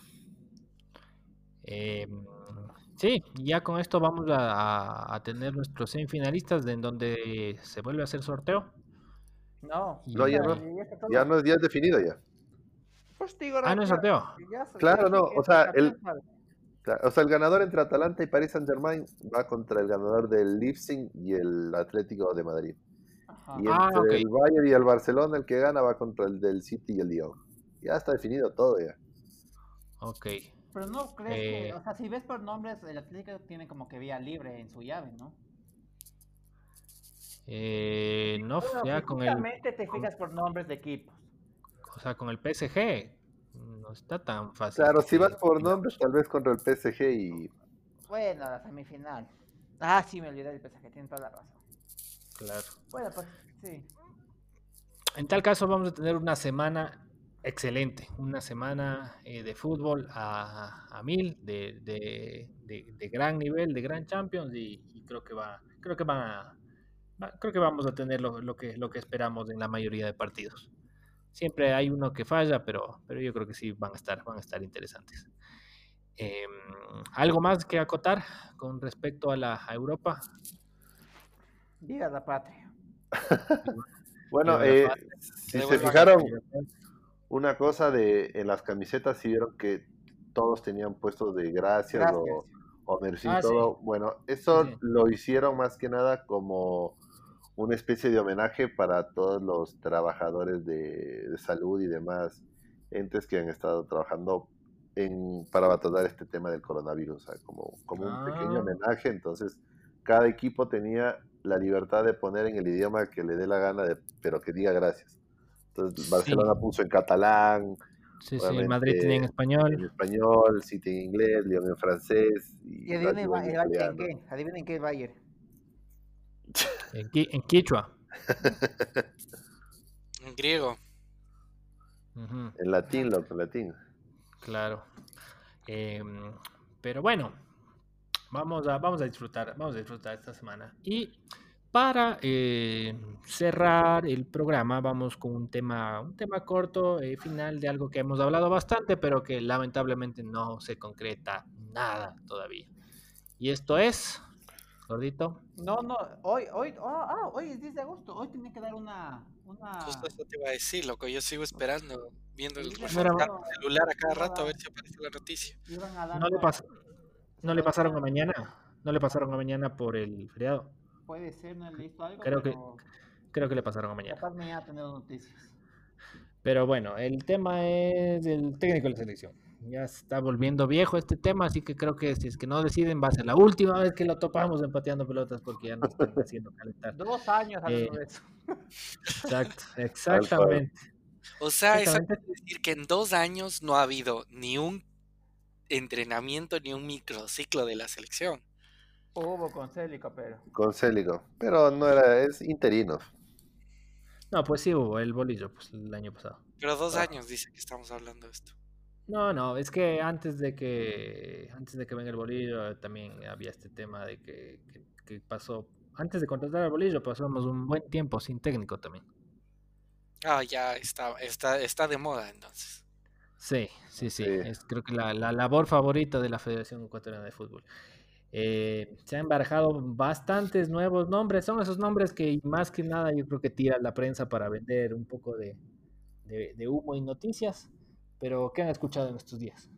Eh, sí, ya con esto vamos a, tener nuestros semifinalistas de en donde se vuelve a hacer sorteo. No, no, ya, no, ya no es día definido ya. Pues digo, ah, no es sorteo. Claro, no, o sea, el, o sea, el ganador entre Atalanta y Paris Saint Germain va contra el ganador del Leipzig y el Atlético de Madrid. Y ah, entre el Bayern y el Barcelona, el que gana va contra el del City y el Lyon. Ya está definido todo ya. Ok. Pero no crees que, eh. o sea, si ves por nombres, el Atlético tiene como que vía libre en su llave, ¿no? Eh, no, ya con el. te fijas por nombres de equipos. O sea, con el PSG no está tan fácil. Claro, si vas por nombres, tal vez contra el PSG y. Bueno, la semifinal. Ah, sí, me olvidé del PSG, tiene toda la razón. Claro. Bueno, pues sí. En tal caso vamos a tener una semana excelente, una semana eh, de fútbol a, mil, de, gran nivel, de gran Champions y, creo que va, creo que van a, creo que vamos a tener lo, que, lo que esperamos en la mayoría de partidos. Siempre hay uno que falla, pero, pero yo creo que sí van a estar, van a estar interesantes. Em, ¿Algo más que acotar con respecto a la Europa? Viva la patria. bueno, eh, si se fijaron, una cosa de en las camisetas, si vieron que todos tenían puestos de gracias, o, o merci ah, todo. Bueno, eso lo hicieron más que nada como una especie de homenaje para todos los trabajadores de, salud y demás entes que han estado trabajando en, para batallar este tema del coronavirus, como, como un pequeño ah. homenaje. Entonces, cada equipo tenía la libertad de poner en el idioma que le dé la gana, de, pero que diga gracias. Entonces, Barcelona puso en catalán. Sí, sí, Madrid tiene en español. En español, City en inglés, León en francés. ¿Y, adivinen, el Bayern en qué? Adivinen qué Bayern. En, en quichua. en griego. En latín, loco, en latín. Claro. Em, pero bueno, vamos a, vamos a disfrutar, vamos a disfrutar esta semana. Y para eh, cerrar el programa, vamos con un tema, un tema corto, eh, final de algo que hemos hablado bastante, pero que lamentablemente no se concreta nada todavía. Y esto es gordito? No, no, hoy, hoy, ah, ah, hoy es 10 de agosto, hoy tiene que dar una... una... Justo eso te iba a decir, loco, yo sigo esperando, viendo el celular a cada rato a ver si aparece la noticia. ¿No le, ¿No le pasaron a mañana? ¿No le pasaron a mañana por el feriado? Puede ser, no he visto algo, creo que Creo que le pasaron a mañana. mañana tener noticias. Pero bueno, el tema es el técnico de la selección ya está volviendo viejo este tema, así que creo que si es que no deciden va a ser la última vez que lo topamos empateando pelotas porque ya nos están haciendo calentar. Dos años eh, eso. Exacto, exactamente. O sea, eso quiere decir que en dos años no ha habido ni un entrenamiento ni un microciclo de la selección. Hubo con Célico, pero. Con Célico, pero no era, es interino. No, pues sí hubo el bolillo pues, el año pasado. Pero dos ah. años dice que estamos hablando de esto. No, no, es que antes de que antes de que venga el bolillo también había este tema de que, pasó antes de contratar al bolillo pasamos un buen tiempo sin técnico también. Ah, ya está está está de moda entonces. Sí, sí, sí, es creo que la, labor favorita de la Federación Ecuatoriana de Fútbol. Eh, se han barajado bastantes nuevos nombres, son esos nombres que más que nada yo creo que tira la prensa para vender un poco de, de humo y noticias. Pero, ¿qué han escuchado en estos días?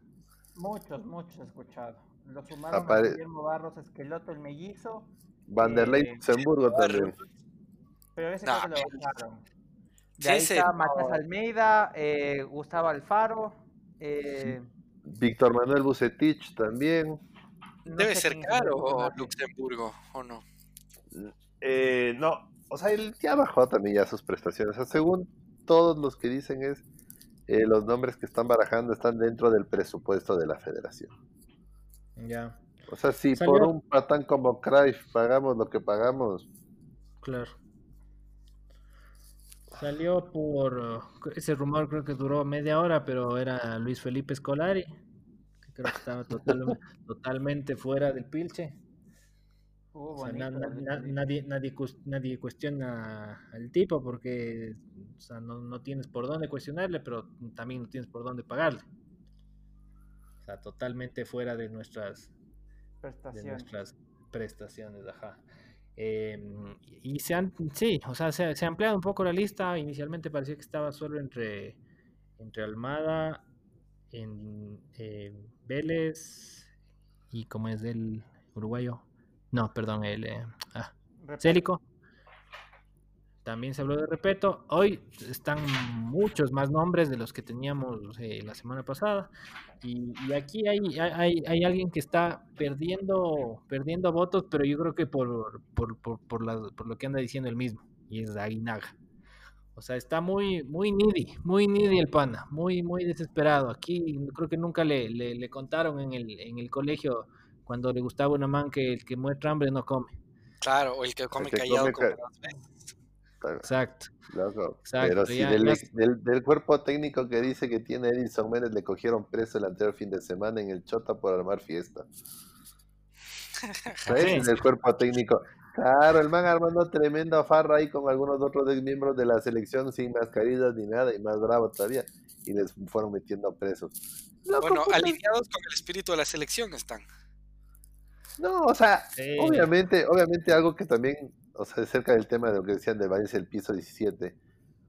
Muchos, muchos he escuchado. Lo sumaron a Guillermo Barros Esqueloto, el mellizo. Vanderlei eh, Luxemburgo también. Pero ese creo que lo bajaron. De ahí está Matías Almeida, eh, Gustavo Alfaro. Eh, Víctor Manuel Bucetich también. Debe ser caro Luxemburgo, ¿o no? Eh, no, o sea, él ya bajó también ya sus prestaciones. O sea, según todos los que dicen es eh, los nombres que están barajando están dentro del presupuesto de la federación. Ya. O sea, si por un patán como Cruyff pagamos lo que pagamos. Claro. Salió por ese rumor creo que duró media hora, pero era Luis Felipe Scolari, que creo que estaba totalmente fuera del pilche nadie, nadie, nadie cuestiona al tipo porque no, tienes por dónde cuestionarle, pero también no tienes por dónde pagarle. O sea, totalmente fuera de nuestras prestaciones. De nuestras prestaciones ajá. Em, y se han, sí, o sea, se, ha ampliado un poco la lista. Inicialmente parecía que estaba solo entre, entre Almada, en eh, Vélez y como es del uruguayo, no, perdón, el eh, ah, Célico. También se habló de Repeto. Hoy están muchos más nombres de los que teníamos eh, la semana pasada. Y, aquí hay, hay, hay, alguien que está perdiendo, perdiendo votos, pero yo creo que por, por, por, por, lo que anda diciendo él mismo. Y es Aguinaga. O sea, está muy, muy needy, muy needy el pana, muy, muy desesperado. Aquí creo que nunca le, le, le contaron en el, en el colegio cuando le gustaba una man que el que muestra hambre no come. Claro, o el que come callado Exacto. Pero si del, cuerpo técnico que dice que tiene Edison Méndez le cogieron preso el anterior fin de semana en el Chota por armar fiesta. ¿Sabes? El cuerpo técnico. Claro, el man armando tremenda farra ahí con algunos otros miembros de la selección sin mascarillas ni nada y más bravo todavía. Y les fueron metiendo presos. bueno, alineados con el espíritu de la selección están. No, o sea, obviamente, obviamente algo que también, o sea, cerca del tema de lo que decían de Valencia el piso 17.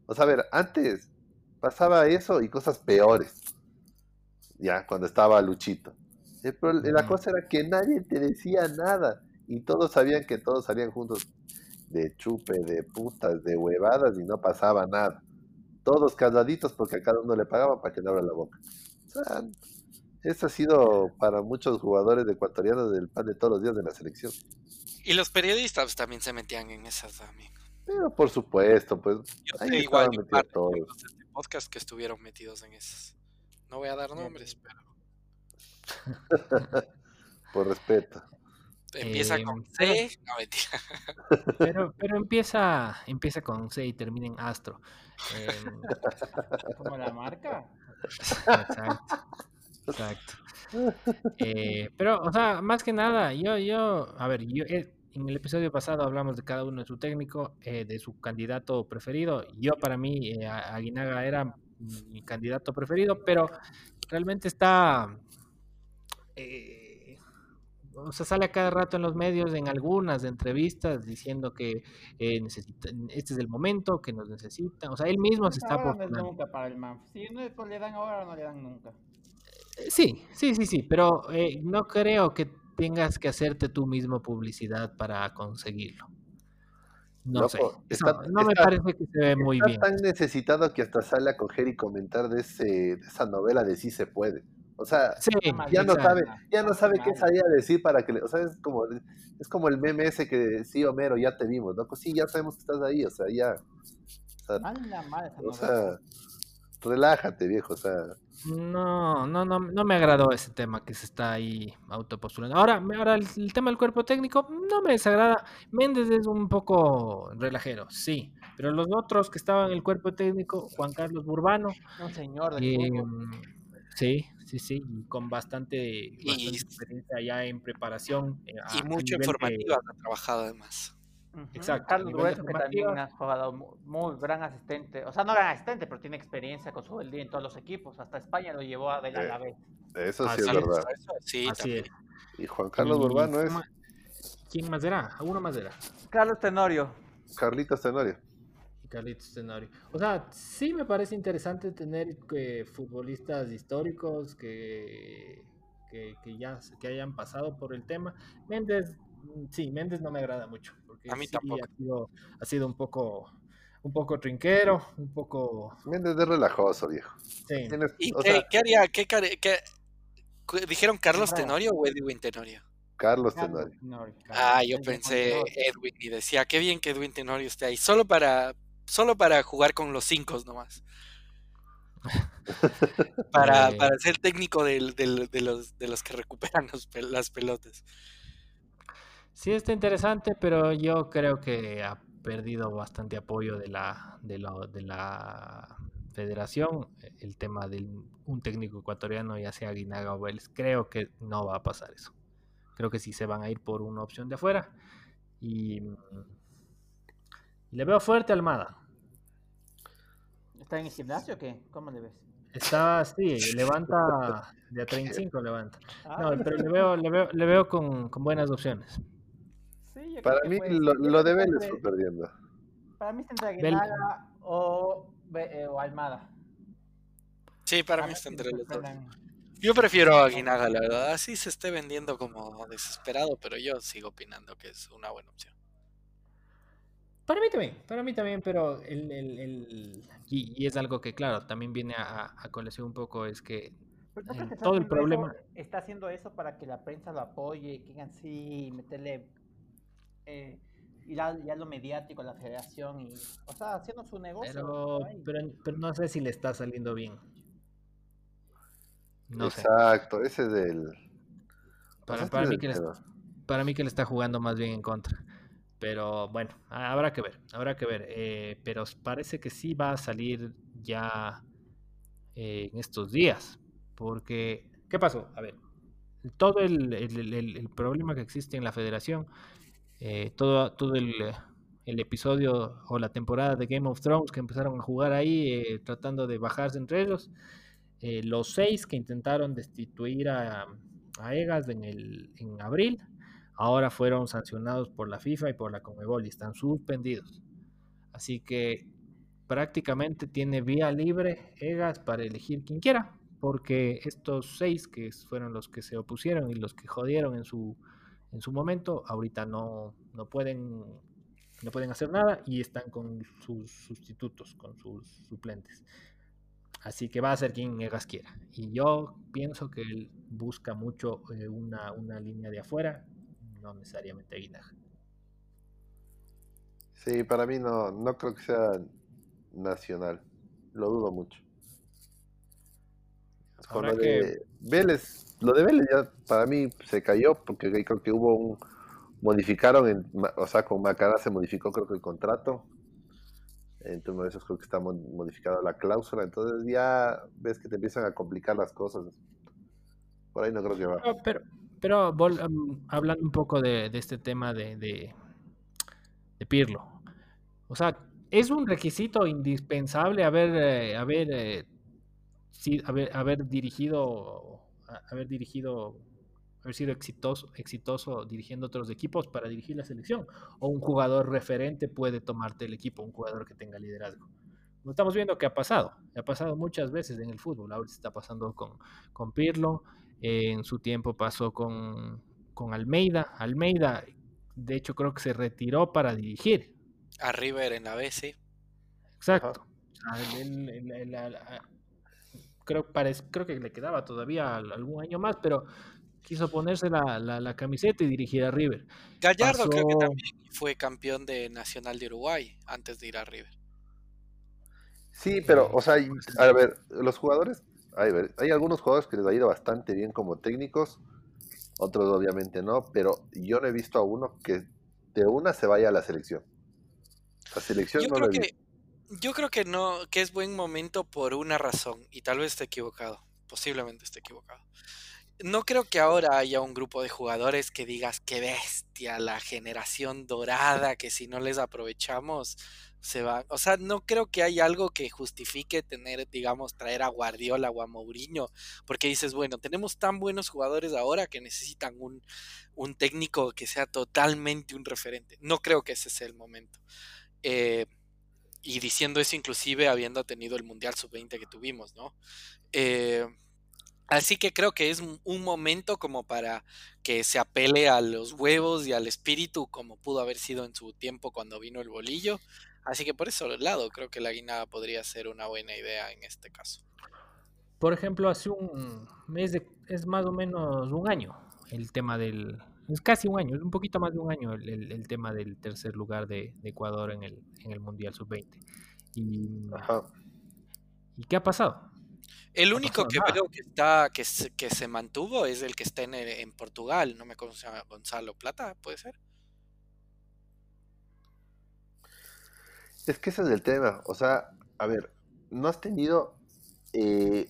O sea, a ver, antes pasaba eso y cosas peores. Ya, cuando estaba Luchito. Pero la cosa era que nadie te decía nada y todos sabían que todos salían juntos de chupe, de putas, de huevadas y no pasaba nada. Todos calladitos porque a cada uno le pagaban para que no abra la boca. O sea, eso ha sido para muchos jugadores ecuatorianos del pan de todos los días de la selección. Y los periodistas también se metían en esas también. Pero por supuesto, pues. Yo ahí igual de todos. Este podcast que estuvieron metidos en esas. No voy a dar nombres, pero. por respeto. Empieza con em, C, no mentira. Pero, pero empieza, empieza con C y termina en Astro. Em, Como la marca. Exacto. Exacto. Eh, pero, o sea, más que nada, yo, yo, a ver, yo, eh, en el episodio pasado hablamos de cada uno de su técnico, eh, de su candidato preferido. Yo, para mí, Aguinaga era mi candidato preferido, pero realmente está o sea, sale a cada rato en los medios, en algunas entrevistas, diciendo que eh, este es el momento, que nos necesita. O sea, él mismo se está ahora no nunca para el MANF. Si no le dan ahora, no le dan nunca. Sí, sí, sí, sí, pero eh, no creo que tengas que hacerte tú mismo publicidad para conseguirlo. No sé. no me parece que se ve muy está bien. tan necesitado que hasta sale a coger y comentar de, ese, de esa novela de Sí se puede. O sea, ya no sabe, ya no sabe qué salir a decir para que le, o sea, es como, es como el meme ese que sí, Homero, ya te vimos, ¿no? Pues sí, ya sabemos que estás ahí, o sea, ya. O sea, relájate, viejo, o sea. No, no, no, no me agradó ese tema que se está ahí autopostulando. Ahora, ahora el, tema del cuerpo técnico no me desagrada. Méndez es un poco relajero, sí, pero los otros que estaban en el cuerpo técnico, Juan Carlos Burbano. Un señor de Sí, sí, sí, con bastante, experiencia ya en preparación. Eh, y mucho informativa ha trabajado además. Exacto. Carlos Dueto, que también ha jugado muy, gran asistente, o sea, no gran asistente, pero tiene experiencia con su día en todos los equipos. Hasta España lo llevó a de la vez. Eso sí es verdad. sí, Así Y Juan Carlos Urbano es. ¿Quién más era? ¿Alguno más era? Carlos Tenorio. Carlitos Tenorio. Carlitos Tenorio. O sea, sí me parece interesante tener que futbolistas históricos que, que, ya que hayan pasado por el tema. Méndez, sí, Méndez no me agrada mucho. Porque a mí tampoco. Ha sido, un poco un poco trinquero, un poco... Méndez es relajoso, viejo. Sí. ¿Y qué, haría? ¿Qué, dijeron Carlos Tenorio o Edwin Tenorio? Carlos Tenorio. Ah, yo pensé Edwin y decía, qué bien que Edwin Tenorio esté ahí, solo para solo para jugar con los cinco nomás. para, para ser técnico de, los, de los que recuperan las pelotas. Sí, está interesante, pero yo creo que ha perdido bastante apoyo de la, de la, federación. El tema de un técnico ecuatoriano, ya sea Guinaga o Vélez, creo que no va a pasar eso. Creo que sí se van a ir por una opción de afuera. Y le veo fuerte a Almada. ¿Está en el gimnasio o qué? ¿Cómo le ves? Está, sí, levanta de a 35 levanta. Ah. No, pero le veo, le veo, le veo con, con buenas opciones. Sí, Para mí lo, lo de Vélez fue perdiendo. Para mí está entre Aguinaga o, eh, o Almada. Sí, para, mí está entre los dos. Yo prefiero a Aguinaga, la verdad. Así se esté vendiendo como desesperado, pero yo sigo opinando que es una buena opción. Para mí también, para mí también, pero el, el, el y, es algo que, claro, también viene a, a colección un poco, es que todo el problema... está haciendo eso para que la prensa lo apoye, que digan sí, meterle... Eh, y ya, lo mediático, la federación, y, o sea, haciendo su negocio. Pero, pero, pero, no sé si le está saliendo bien. No Exacto, ese es el... Para, para, mí que para mí que le está jugando más bien en contra. Pero bueno, habrá que ver, habrá que ver. Eh, pero parece que sí va a salir ya eh, en estos días. Porque, ¿qué pasó? A ver, todo el, problema que existe en la federación eh, todo, todo el, episodio o la temporada de Game of Thrones que empezaron a jugar ahí eh, tratando de bajarse entre ellos. Eh, los seis que intentaron destituir a, a Egas en, el, en abril, ahora fueron sancionados por la FIFA y por la Conmebol y están suspendidos. Así que prácticamente tiene vía libre Egas para elegir quien quiera, porque estos seis que fueron los que se opusieron y los que jodieron en su, en su momento, ahorita no, no, pueden, no pueden hacer nada y están con sus sustitutos, con sus suplentes. Así que va a ser quien Egas quiera. Y yo pienso que él busca mucho eh, una, una, línea de afuera, no necesariamente Guinaja. Sí, para mí no, no creo que sea nacional. Lo dudo mucho. Con lo de Vélez, lo de Vélez ya para mí se cayó porque creo que hubo un modificaron, en, o sea, con Macará se modificó creo que el contrato. Entonces, de creo que está modificada la cláusula. Entonces, ya ves que te empiezan a complicar las cosas. Por ahí no creo que va. Pero, pero, hablando un poco de, este tema de, de, de Pirlo. O sea, es un requisito indispensable haber, eh, haber, eh, haber, haber, dirigido, haber dirigido, haber sido exitoso, exitoso dirigiendo otros equipos para dirigir la selección. O un jugador referente puede tomarte el equipo, un jugador que tenga liderazgo. Lo estamos viendo que ha pasado, ha pasado muchas veces en el fútbol. Ahora se está pasando con, con Pirlo, en su tiempo pasó con, con Almeida. Almeida, de hecho, creo que se retiró para dirigir a River en la B, sí. Exacto. Creo, creo que le quedaba todavía algún año más, pero quiso ponerse la, camiseta y dirigir a River. Gallardo creo que también fue campeón de Nacional de Uruguay antes de ir a River. Sí, pero, o sea, a ver, los jugadores, hay, hay algunos jugadores que les ha ido bastante bien como técnicos, otros obviamente no, pero yo no he visto a uno que de una se vaya a la selección. La selección yo creo que, Yo creo que no, que es buen momento por una razón, y tal vez esté equivocado, posiblemente esté equivocado. No creo que ahora haya un grupo de jugadores que digas qué bestia, la generación dorada, que si no les aprovechamos se va. O sea, no creo que haya algo que justifique tener, digamos, traer a Guardiola o a Mourinho, porque dices, bueno, tenemos tan buenos jugadores ahora que necesitan un, un técnico que sea totalmente un referente. No creo que ese sea el momento. Eh, y diciendo eso inclusive habiendo tenido el Mundial Sub-20 que tuvimos, ¿no? Eh, así que creo que es un momento como para que se apele a los huevos y al espíritu como pudo haber sido en su tiempo cuando vino el bolillo. Así que por ese lado creo que la guinada podría ser una buena idea en este caso. Por ejemplo, hace un mes, es más o menos un año, el tema del, es casi un año, es un poquito más de un año el, tema del tercer lugar de, Ecuador en el, en el Mundial Sub-20. Y, ¿Y qué ha pasado? El único que veo que está que se, que se mantuvo es el que está en, en Portugal, no me conoce Gonzalo Plata, ¿puede ser? Es que ese es el tema, o sea, a ver, no has tenido eh,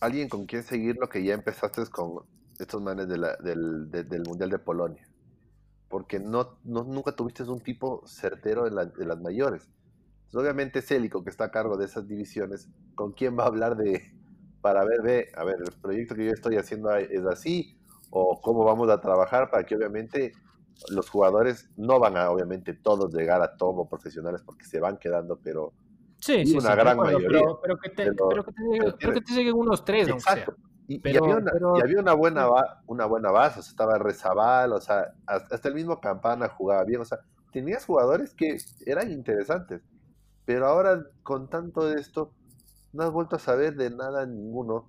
alguien con quien seguir lo que ya empezaste con estos manes de la, del, del, Mundial de Polonia. Porque no, no, nunca tuviste un tipo certero en, las mayores. obviamente Célico, que está a cargo de esas divisiones, ¿con quién va a hablar de, para ver, ve, a ver, el proyecto que yo estoy haciendo es así, o cómo vamos a trabajar para que obviamente los jugadores no van a, obviamente, todos llegar a tomo profesionales porque se van quedando, pero sí, sí, una gran mayoría. Pero, que te, pero, que te, lleguen unos tres, exacto. Y, había una, buena una buena base, o sea, estaba Rezabal, o sea, hasta el mismo Campana jugaba bien, o sea, tenías jugadores que eran interesantes, pero ahora con tanto de esto, no has vuelto a saber de nada ninguno,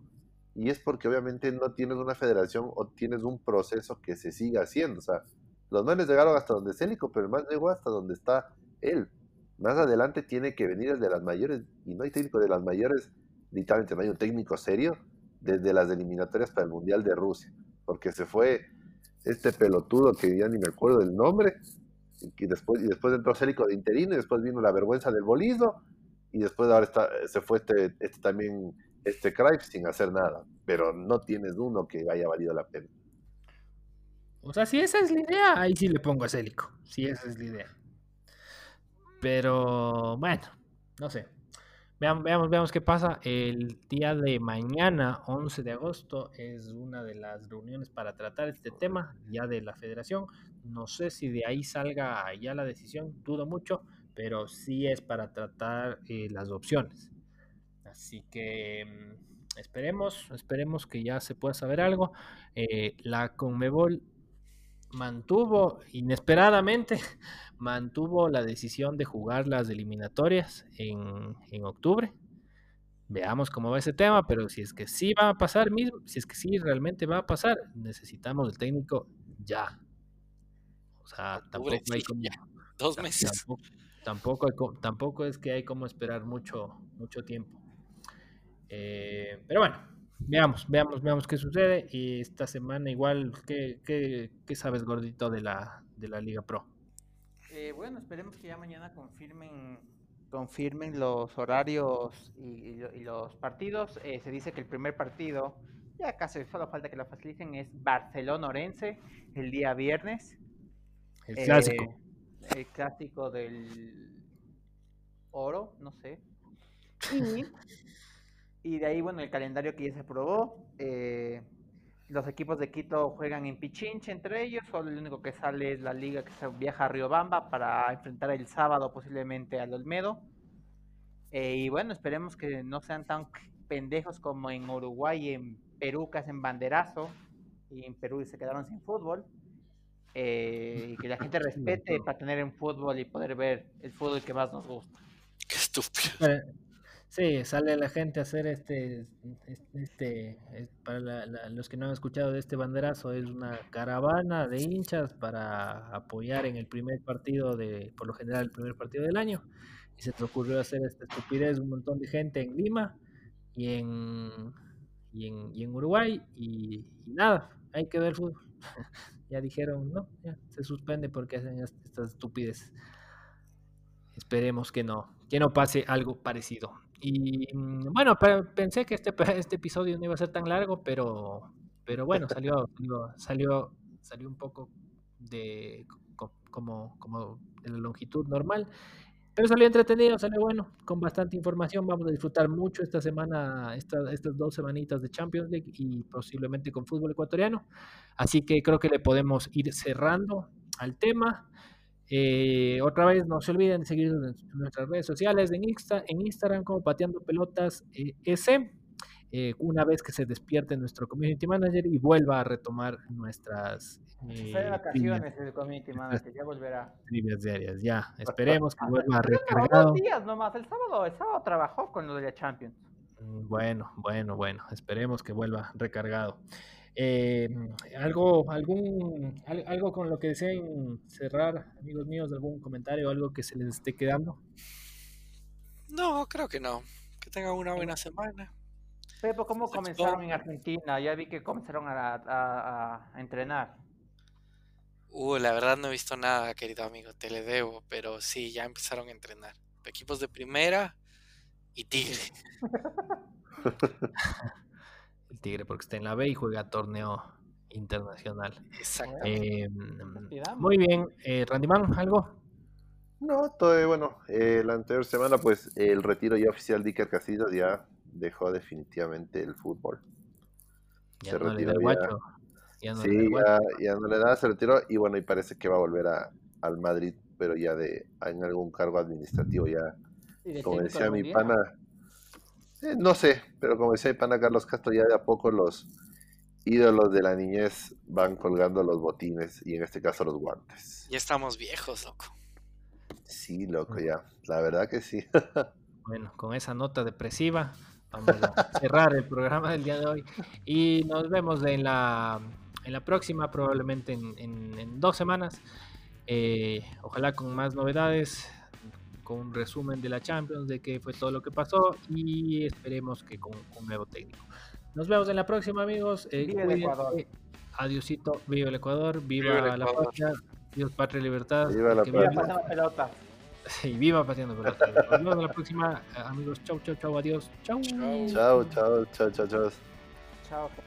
y es porque obviamente no tienes una federación o tienes un proceso que se siga haciendo, o sea, los manes llegaron hasta donde Célico, pero el más llegó hasta donde está él. Más adelante tiene que venir el de las mayores, y no hay técnico de las mayores, literalmente no hay un técnico serio, desde las eliminatorias para el Mundial de Rusia, porque se fue este pelotudo que ya ni me acuerdo del nombre, y después, y después entró Célico de interino, y después vino la vergüenza del bolizo, y después ahora está, se fue este, este también, este Cruyff sin hacer nada, pero no tienes uno que haya valido la pena. O sea, si esa es la idea, ahí sí le pongo a Célico. sí, esa es la idea. Pero bueno, no sé. Veamos, veamos, veamos qué pasa. El día de mañana, 11 de agosto, es una de las reuniones para tratar este tema ya de la federación. No sé si de ahí salga ya la decisión, dudo mucho, pero sí es para tratar eh, las opciones. Así que mm, esperemos, esperemos que ya se pueda saber algo. Eh, la Conmebol mantuvo inesperadamente, mantuvo la decisión de jugar las eliminatorias en, octubre. Veamos cómo va ese tema, pero si es que sí va a pasar mismo, si es que sí realmente va a pasar, necesitamos el técnico ya. O sea, tampoco hay como, dos meses. Tampoco, tampoco, es que hay como esperar mucho, mucho tiempo. Eh, pero bueno, veamos, veamos, veamos qué sucede. Y esta semana igual, ¿qué, qué, sabes, gordito, de la, de la Liga Pro? Eh, bueno, esperemos que ya mañana confirmen confirmen los horarios y, los partidos. Eh, se dice que el primer partido, ya casi solo falta que lo faciliten, es Barcelona-Orense el día viernes. El clásico. Eh, el clásico del oro, no sé. Y y de ahí, bueno, el calendario que ya se aprobó. Eh, los equipos de Quito juegan en Pichinche entre ellos. Solo el único que sale es la liga que se viaja a Riobamba para enfrentar el sábado posiblemente al Olmedo. Eh, y bueno, esperemos que no sean tan pendejos como en Uruguay y en Perú que hacen banderazo. Y en Perú se quedaron sin fútbol. Eh, y que la gente respete para tener un fútbol y poder ver el fútbol que más nos gusta. Qué estúpido. Sí, sale la gente a hacer este, este, para los que no han escuchado de este banderazo, es una caravana de hinchas para apoyar en el primer partido de, por lo general, el primer partido del año. Y se te ocurrió hacer esta estupidez un montón de gente en Lima y en, y en, y en Uruguay y, nada, hay que ver fútbol. ya dijeron, no, ya se suspende porque hacen estas estupideces. Esperemos que no, que no pase algo parecido. Y mm, bueno, pensé que este, este episodio no iba a ser tan largo, pero, pero bueno, salió, salió, salió, un poco de como, como de la longitud normal. Pero salió entretenido, salió bueno, con bastante información. Vamos a disfrutar mucho esta semana, estas dos semanitas de Champions League y posiblemente con fútbol ecuatoriano. Así que creo que le podemos ir cerrando al tema. Eh, otra vez, no se olviden de seguirnos en nuestras redes sociales, en, Insta, en Instagram como Pateando Pelotas eh, S. Eh, una vez que se despierte nuestro community manager y vuelva a retomar nuestras eh, vacaciones el community manager, ya volverá. Trivias diarias, ya. Esperemos que vuelva recargado. días nomás, el sábado, el sábado trabajó con lo de la Champions. Mm, bueno, bueno, bueno, esperemos que vuelva recargado. Eh, algo, algún, algo con lo que deseen cerrar, amigos míos, algún comentario, algo que se les esté quedando. No, creo que no. Que tengan una buena semana. Pepo, ¿cómo comenzaron en Argentina? Ya vi que comenzaron a, entrenar. Uh, la verdad no he visto nada, querido amigo, te le debo, pero sí, ya empezaron a entrenar. Equipos de primera y Tigre. el Tigre, porque está en la B y juega torneo internacional. Exacto. Eh, muy bien, eh, Randyman, ¿algo? No, todo bueno. Eh, la anterior semana, pues el retiro ya oficial de Iker Casillas ya dejó definitivamente el fútbol. Ya se no retiró le da ya. sí, ya, no le da, se retiró y bueno, y parece que va a volver a, al Madrid, pero ya de en algún cargo administrativo ya. Como decía mi pana, eh, no sé, pero como decía el pana Carlos Castro, ya de a poco los ídolos de la niñez van colgando los botines y en este caso los guantes. Ya estamos viejos, loco. Sí, loco, ya. La verdad que sí. bueno, con esa nota depresiva, vamos a cerrar el programa del día de hoy y nos vemos en la, en la próxima, probablemente en, dos semanas. Eh, ojalá con más novedades con un resumen de la Champions, de qué fue todo lo que pasó y esperemos que con un nuevo técnico. Nos vemos en la próxima, amigos. Eh, viva el Ecuador. Adiosito, viva el Ecuador, viva, la patria, Dios, patria y libertad. Viva la patria. pelota. Sí, viva pateando pelota. Nos vemos en la próxima, amigos. Chau, chau, chau, adiós. Chau. Chau, chau, chau, chau, chau. Chao.